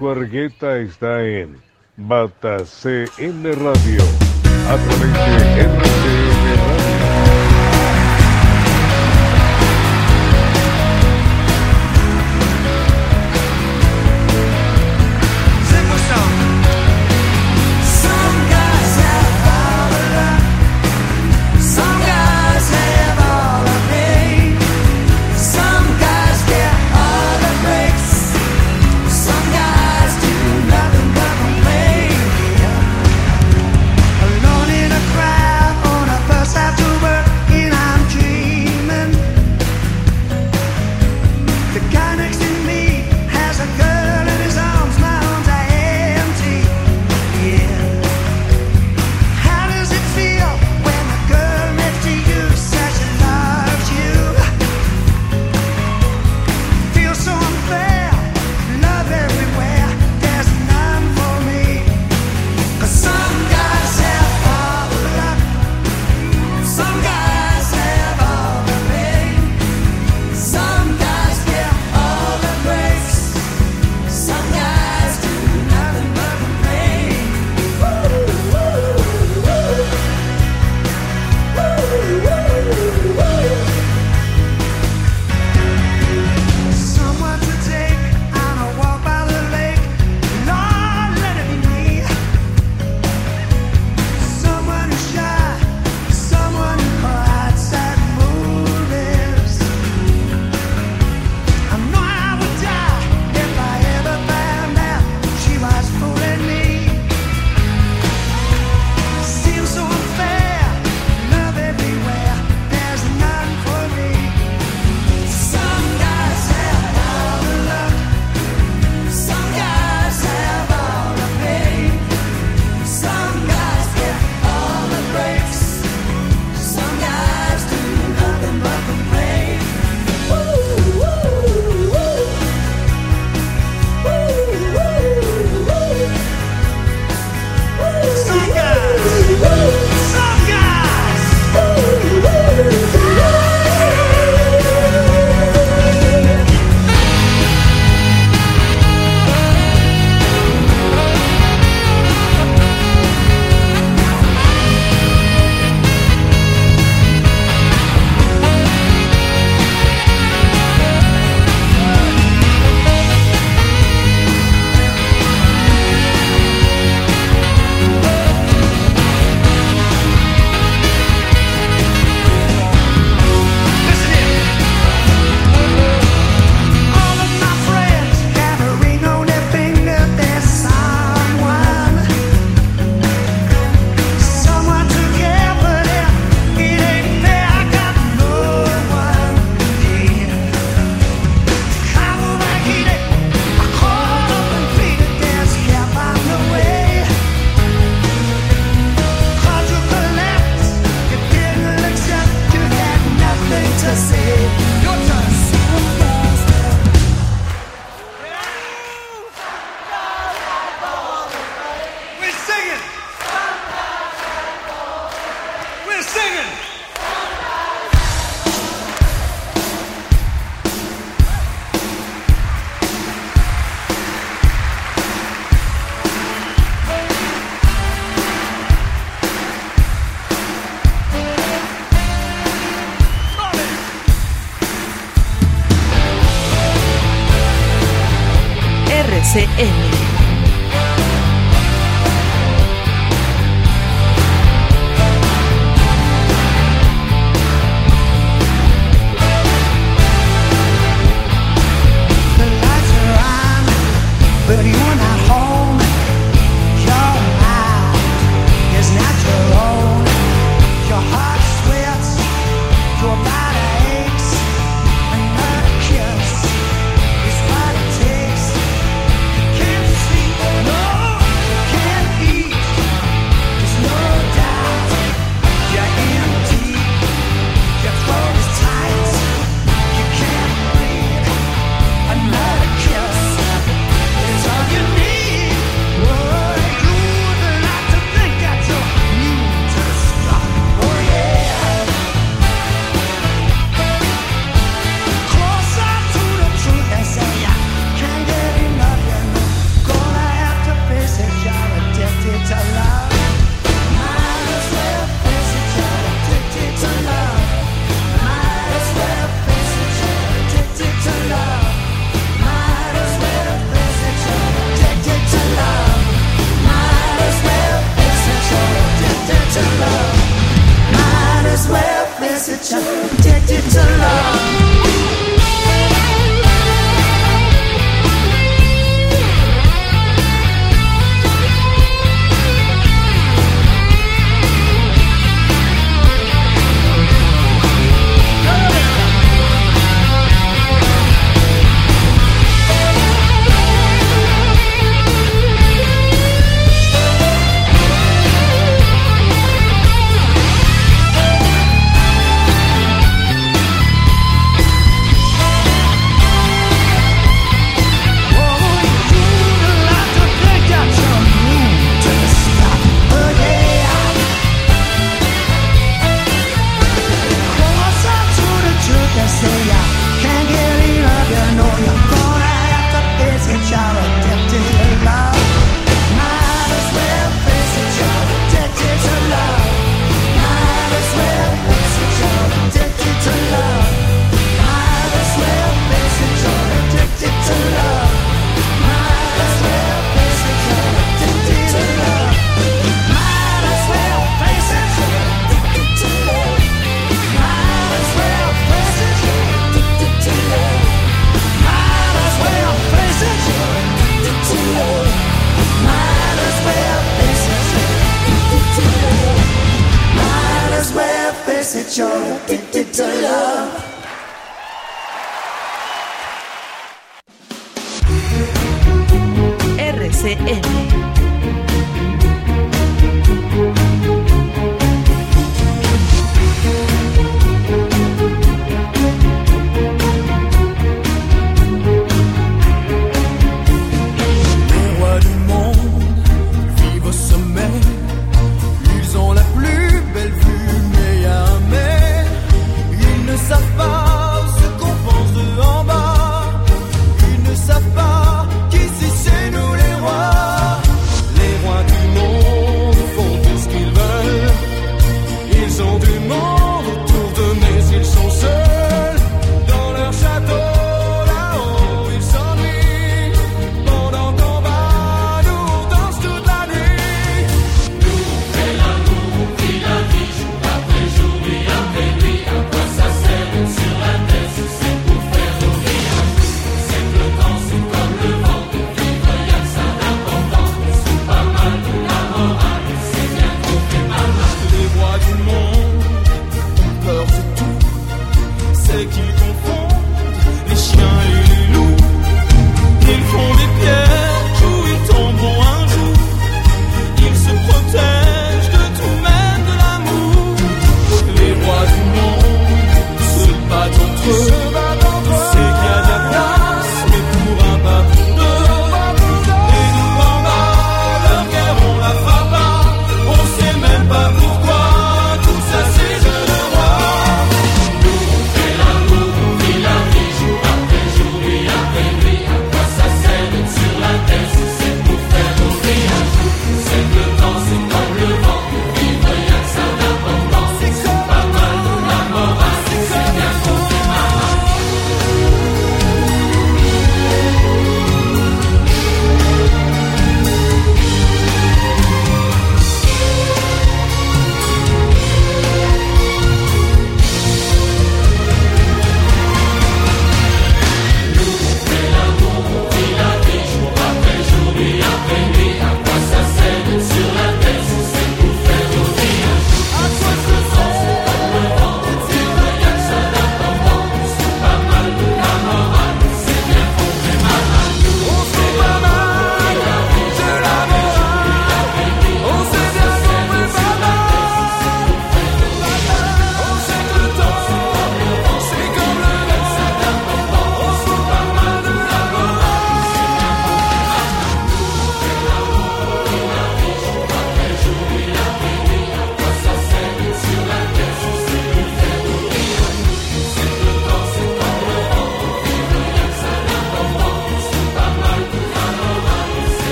Francisco Argueta está en Bata CN Radio a través de R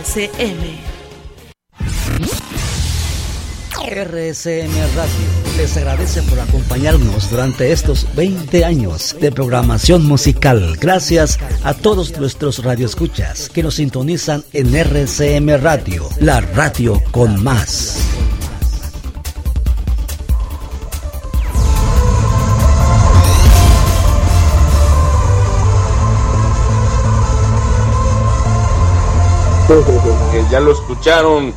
RCM. RSM Radio les agradece por acompañarnos durante estos 20 años de programación musical. Gracias a todos nuestros radioescuchas que nos sintonizan en RCM Radio, la radio con más. Que ya lo escucharon,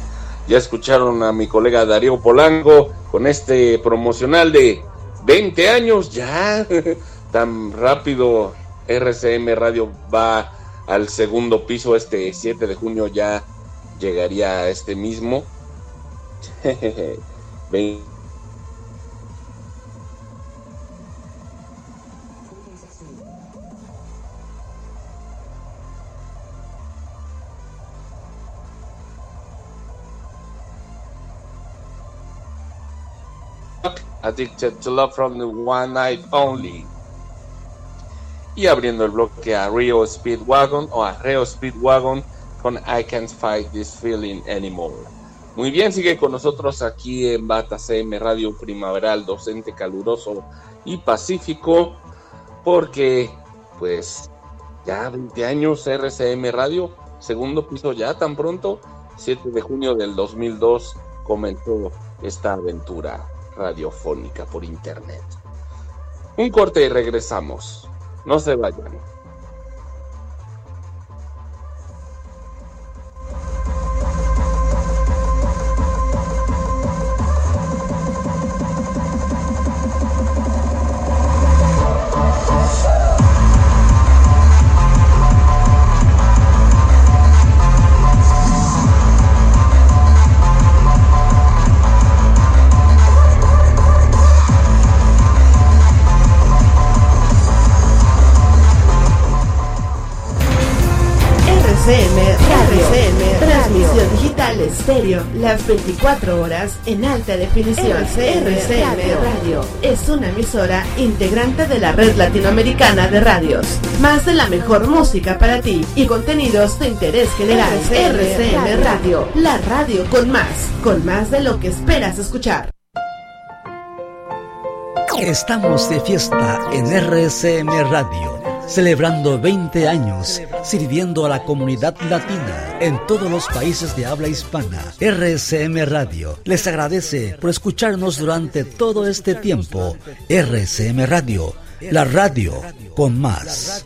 ya escucharon a mi colega Darío Polanco con este promocional de 20 años, ya tan rápido RCM Radio va al segundo piso este 7 de junio ya llegaría a este mismo. Ve- Addicted to Love from the One Night Only. Y abriendo el bloque a Rio Speedwagon o a Reo Speedwagon con I Can't Fight This Feeling Anymore. Muy bien, sigue con nosotros aquí en Bata CM Radio Primaveral, docente caluroso y pacífico, porque pues ya 20 años RCM Radio, segundo piso ya tan pronto, 7 de junio del 2002 comenzó esta aventura radiofónica por internet. Un corte y regresamos. No se vayan. Las 24 horas en alta definición. RCM, Radio es una emisora integrante de la red latinoamericana de radios. Más de la mejor música para ti y contenidos de interés general. RCM Radio, la radio con más, con más de lo que esperas escuchar. Estamos de fiesta en RCM Radio, celebrando 20 años, sirviendo a la comunidad latina en todos los países de habla hispana. RCM Radio les agradece por escucharnos durante todo este tiempo. RCM Radio, la radio con más.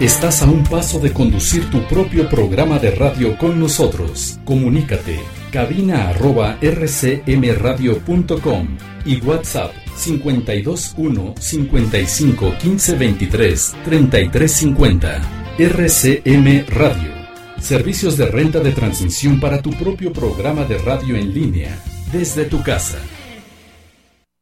Estás a un paso de conducir tu propio programa de radio con nosotros. Comunícate cabina arroba rcmradio.com y WhatsApp 521 55 15 23 33 50. RCM Radio. Servicios de renta de transmisión para tu propio programa de radio en línea desde tu casa.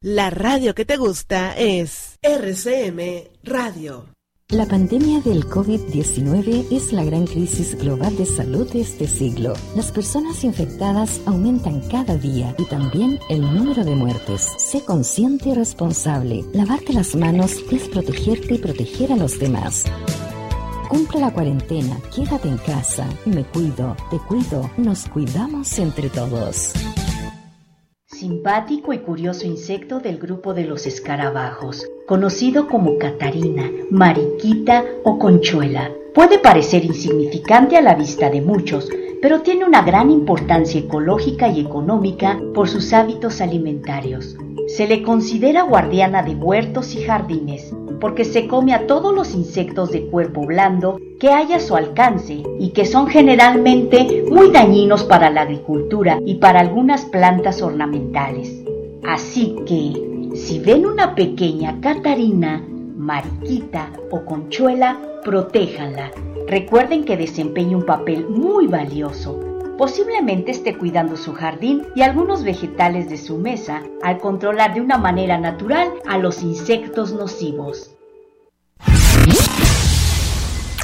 La radio que te gusta es RCM Radio. La pandemia del COVID-19 es la gran crisis global de salud de este siglo. Las personas infectadas aumentan cada día y también el número de muertes. Sé consciente y responsable. Lavarte las manos es protegerte y proteger a los demás. Cumple la cuarentena, quédate en casa. Me cuido, te cuido, nos cuidamos entre todos. Simpático y curioso insecto del grupo de los escarabajos, conocido como Catarina, Mariquita o Conchuela. Puede parecer insignificante a la vista de muchos, pero tiene una gran importancia ecológica y económica por sus hábitos alimentarios. Se le considera guardiana de huertos y jardines, porque se come a todos los insectos de cuerpo blando que hay a su alcance y que son generalmente muy dañinos para la agricultura y para algunas plantas ornamentales. Así que, si ven una pequeña Catarina, Mariquita o Conchuela, protéjanla. Recuerden que desempeña un papel muy valioso. Posiblemente esté cuidando su jardín y algunos vegetales de su mesa al controlar de una manera natural a los insectos nocivos.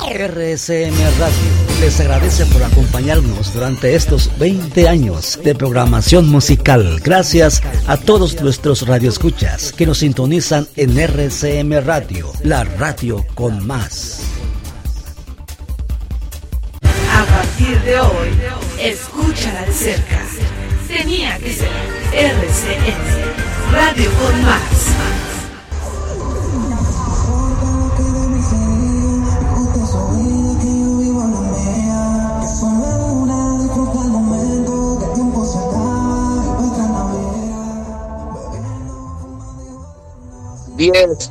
RSM Radio les agradece por acompañarnos durante estos 20 años de programación musical. Gracias a todos nuestros radioescuchas que nos sintonizan en RCM Radio, la radio con más. Partir de hoy, escúchala de cerca. Tenía que ser RCN, Radio con Más. Diez.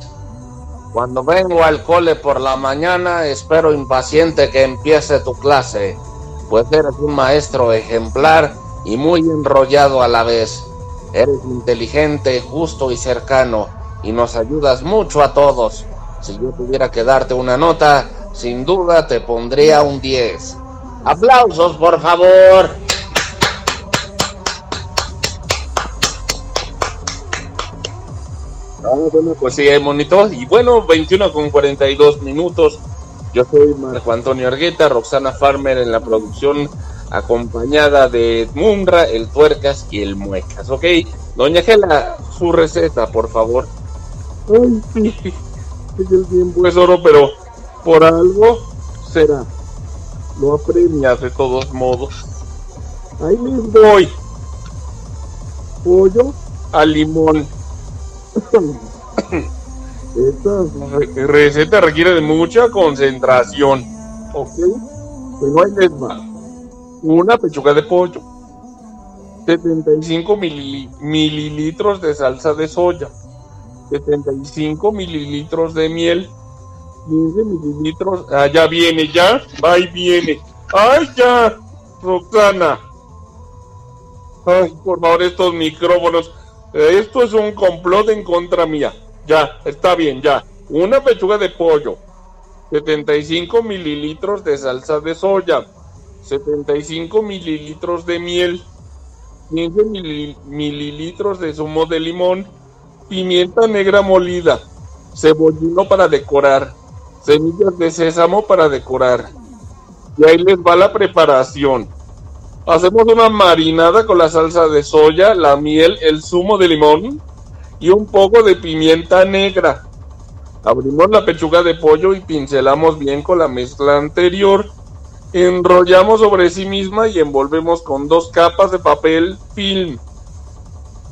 Cuando vengo al cole por la mañana, espero impaciente que empiece tu clase, pues eres un maestro ejemplar y muy enrollado a la vez. Eres inteligente, justo y cercano, y nos ayudas mucho a todos. Si yo tuviera que darte una nota, sin duda te pondría un 10. Aplausos, por favor. Ah, bueno, pues sí, hay monitor. Y bueno, 21 con 42 minutos. Yo soy Marco Antonio Argueta, Roxana Farmer en la producción, acompañada de Munra, el Tuercas y el Muecas. Ok, doña Gela, su receta, por favor. Ay, sí, el tiempo es oro, pero por algo será. Lo apremias de todos modos. Ahí les voy. Pollo al limón. Esta re- receta requiere de mucha concentración. ¿Ok? Pero ahí les. Una pechuga de pollo. 75 milili- mililitros de salsa de soya. 75 mililitros de miel. 15 mililitros. Ah, ya viene, ya. Va y viene. ¡Ay, ya! Roxana. Ay, por favor, estos micrófonos. Esto es un complot en contra mía. Ya, está bien, ya. Una pechuga de pollo. 75 mililitros de salsa de soya. 75 mililitros de miel. 15 mili- mililitros de zumo de limón. Pimienta negra molida. Cebollino para decorar. Semillas de sésamo para decorar. Y ahí les va la preparación. Hacemos una marinada con la salsa de soya, la miel, el zumo de limón y un poco de pimienta negra. Abrimos la pechuga de pollo y pincelamos bien con la mezcla anterior. Enrollamos sobre sí misma y envolvemos con dos capas de papel film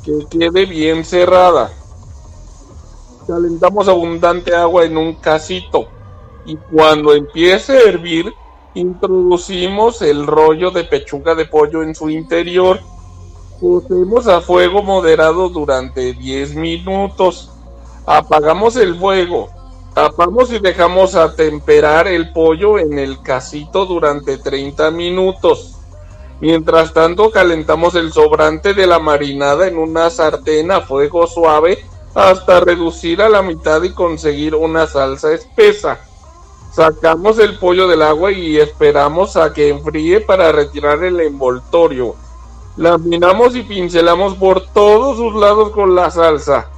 que quede bien cerrada. Calentamos abundante agua en un casito y cuando empiece a hervir introducimos el rollo de pechuga de pollo en su interior. Cocemos a fuego moderado durante 10 minutos. Apagamos el fuego. Tapamos y dejamos a temperar el pollo en el casito durante 30 minutos. Mientras tanto calentamos el sobrante de la marinada en una sartén a fuego suave hasta reducir a la mitad y conseguir una salsa espesa. Sacamos el pollo del agua y esperamos a que enfríe para retirar el envoltorio. Laminamos y pincelamos por todos sus lados con la salsa.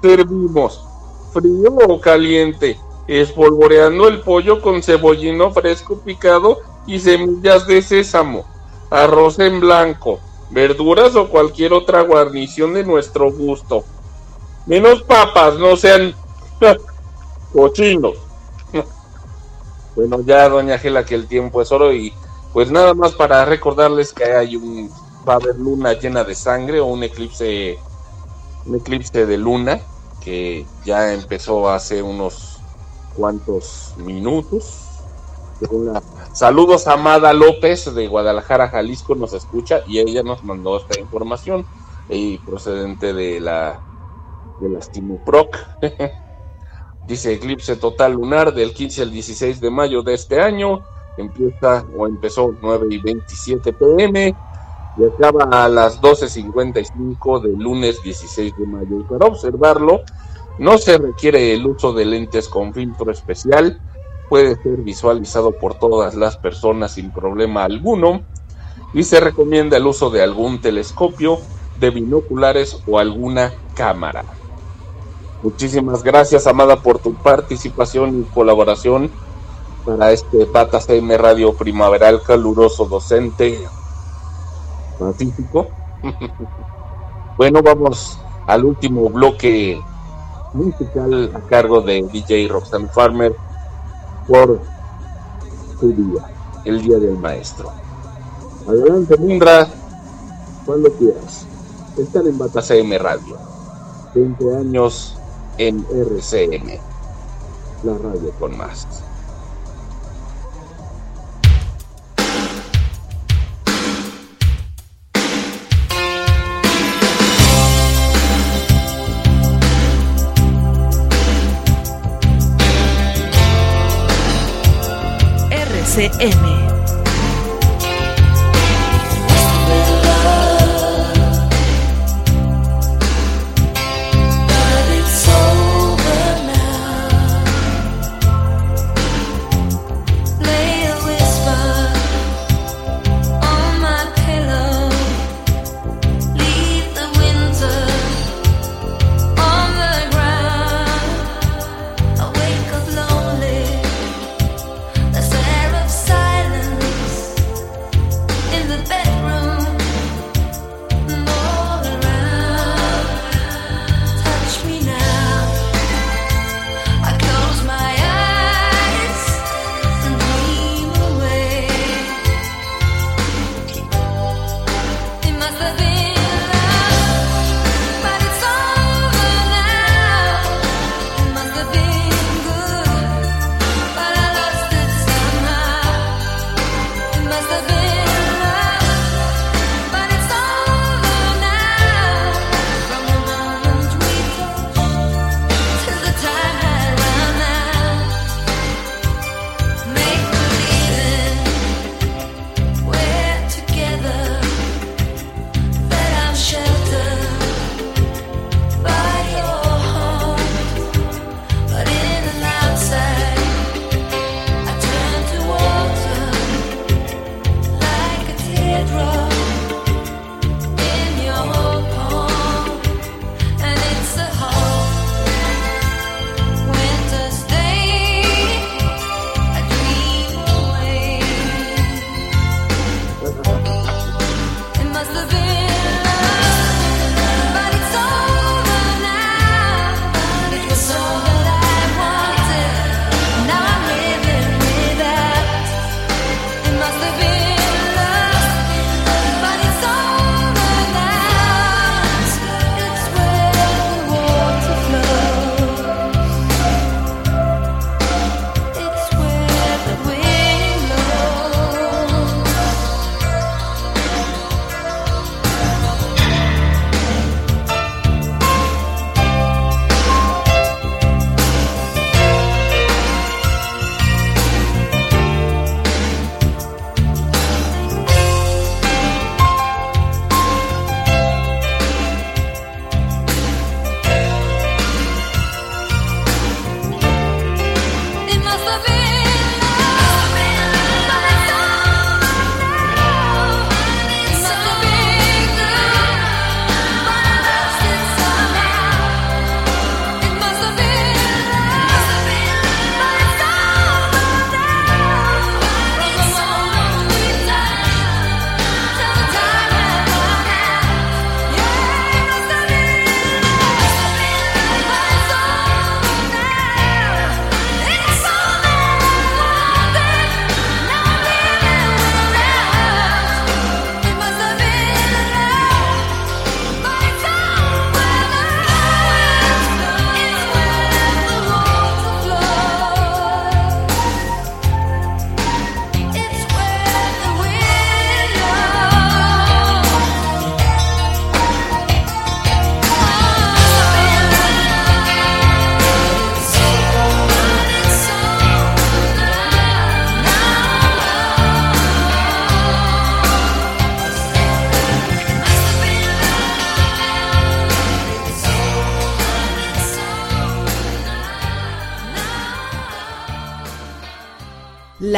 Servimos, frío o caliente, espolvoreando el pollo con cebollino fresco picado y semillas de sésamo, arroz en blanco, verduras o cualquier otra guarnición de nuestro gusto. Menos papas, no sean cochinos. Bueno, ya, doña Gela, que el tiempo es oro y pues nada más para recordarles que hay un va a haber luna llena de sangre o un eclipse un eclipse de luna que ya empezó hace unos cuantos minutos. Saludos a Amada López de Guadalajara, Jalisco, nos escucha y ella nos mandó esta información y procedente de la de las Timuproc. Dice eclipse total lunar del 15 al 16 de mayo de este año. Empieza o empezó 9 y 27 pm y acaba a las 12.55 del lunes 16 de mayo. Y para observarlo, no se requiere el uso de lentes con filtro especial. Puede ser visualizado por todas las personas sin problema alguno. Y se recomienda el uso de algún telescopio, de binoculares o alguna cámara. Muchísimas gracias, Amada, por tu participación y colaboración para este Patas M Radio Primaveral Caluroso Docente Bueno, vamos al último bloque musical a cargo de DJ Roxanne Farmer por su día, el Día del Maestro. Adelante, Mundra, cuando quieras. Están en Batas M Radio. 20 años en RCM, la radio con más. RCM.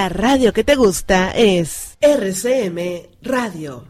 La radio que te gusta es RCM Radio.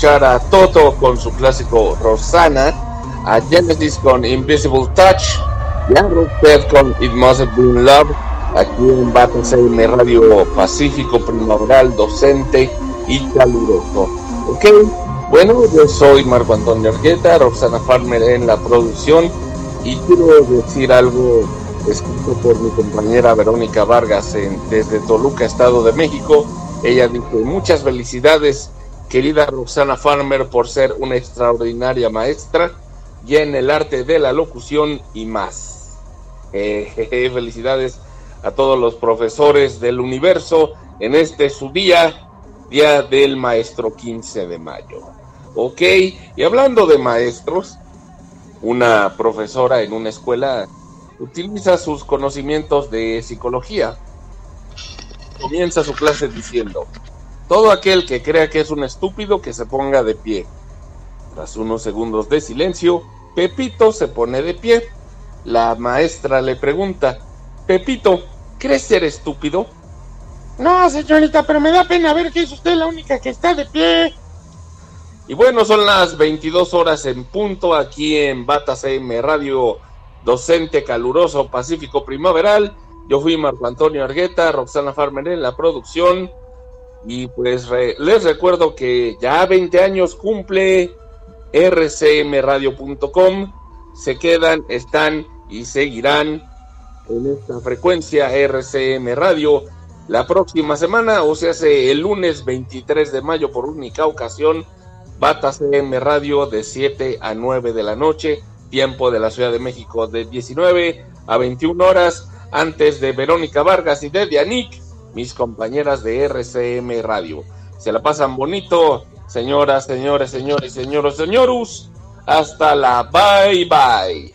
Escuchar a Toto con su clásico Rosana, a Genesis con Invisible Touch, y a Rupert con It Must Have Been Love, aquí en Bata CM Radio Pacífico Primaveral, docente y caluroso. Ok, bueno, yo soy Marco Antonio Argueta, Roxana Farmer en la producción, y quiero decir algo escrito por mi compañera Verónica Vargas en- desde Toluca, Estado de México. Ella dice, muchas felicidades, querida Roxana Farmer, por ser una extraordinaria maestra y en el arte de la locución y más. Eh, felicidades a todos los profesores del universo en este su día, Día del Maestro 15 de mayo. Ok, y hablando de maestros, una profesora en una escuela utiliza sus conocimientos de psicología. Comienza su clase diciendo, todo aquel que crea que es un estúpido que se ponga de pie. Tras unos segundos de silencio, Pepito se pone de pie. La maestra le pregunta, Pepito, ¿crees ser estúpido? No, señorita, pero me da pena ver que es usted la única que está de pie. Y bueno, son las 22 horas en punto aquí en Bata CM Radio Docente Caluroso Pacífico Primaveral. Yo fui Marco Antonio Argueta, Roxana Farmer en la producción. Y pues re- les recuerdo que ya 20 años cumple rcmradio.com. Se quedan, están y seguirán en esta frecuencia RCM Radio la próxima semana, o sea, el lunes 23 de mayo por única ocasión, Bata CM Radio de 7 a 9 de la noche, tiempo de la Ciudad de México de 19 a 21 horas, antes de Verónica Vargas y de Dianic, mis compañeras de RCM Radio. Se la pasan bonito, señoras, señores, señores, señoros, señorus. Hasta la bye bye.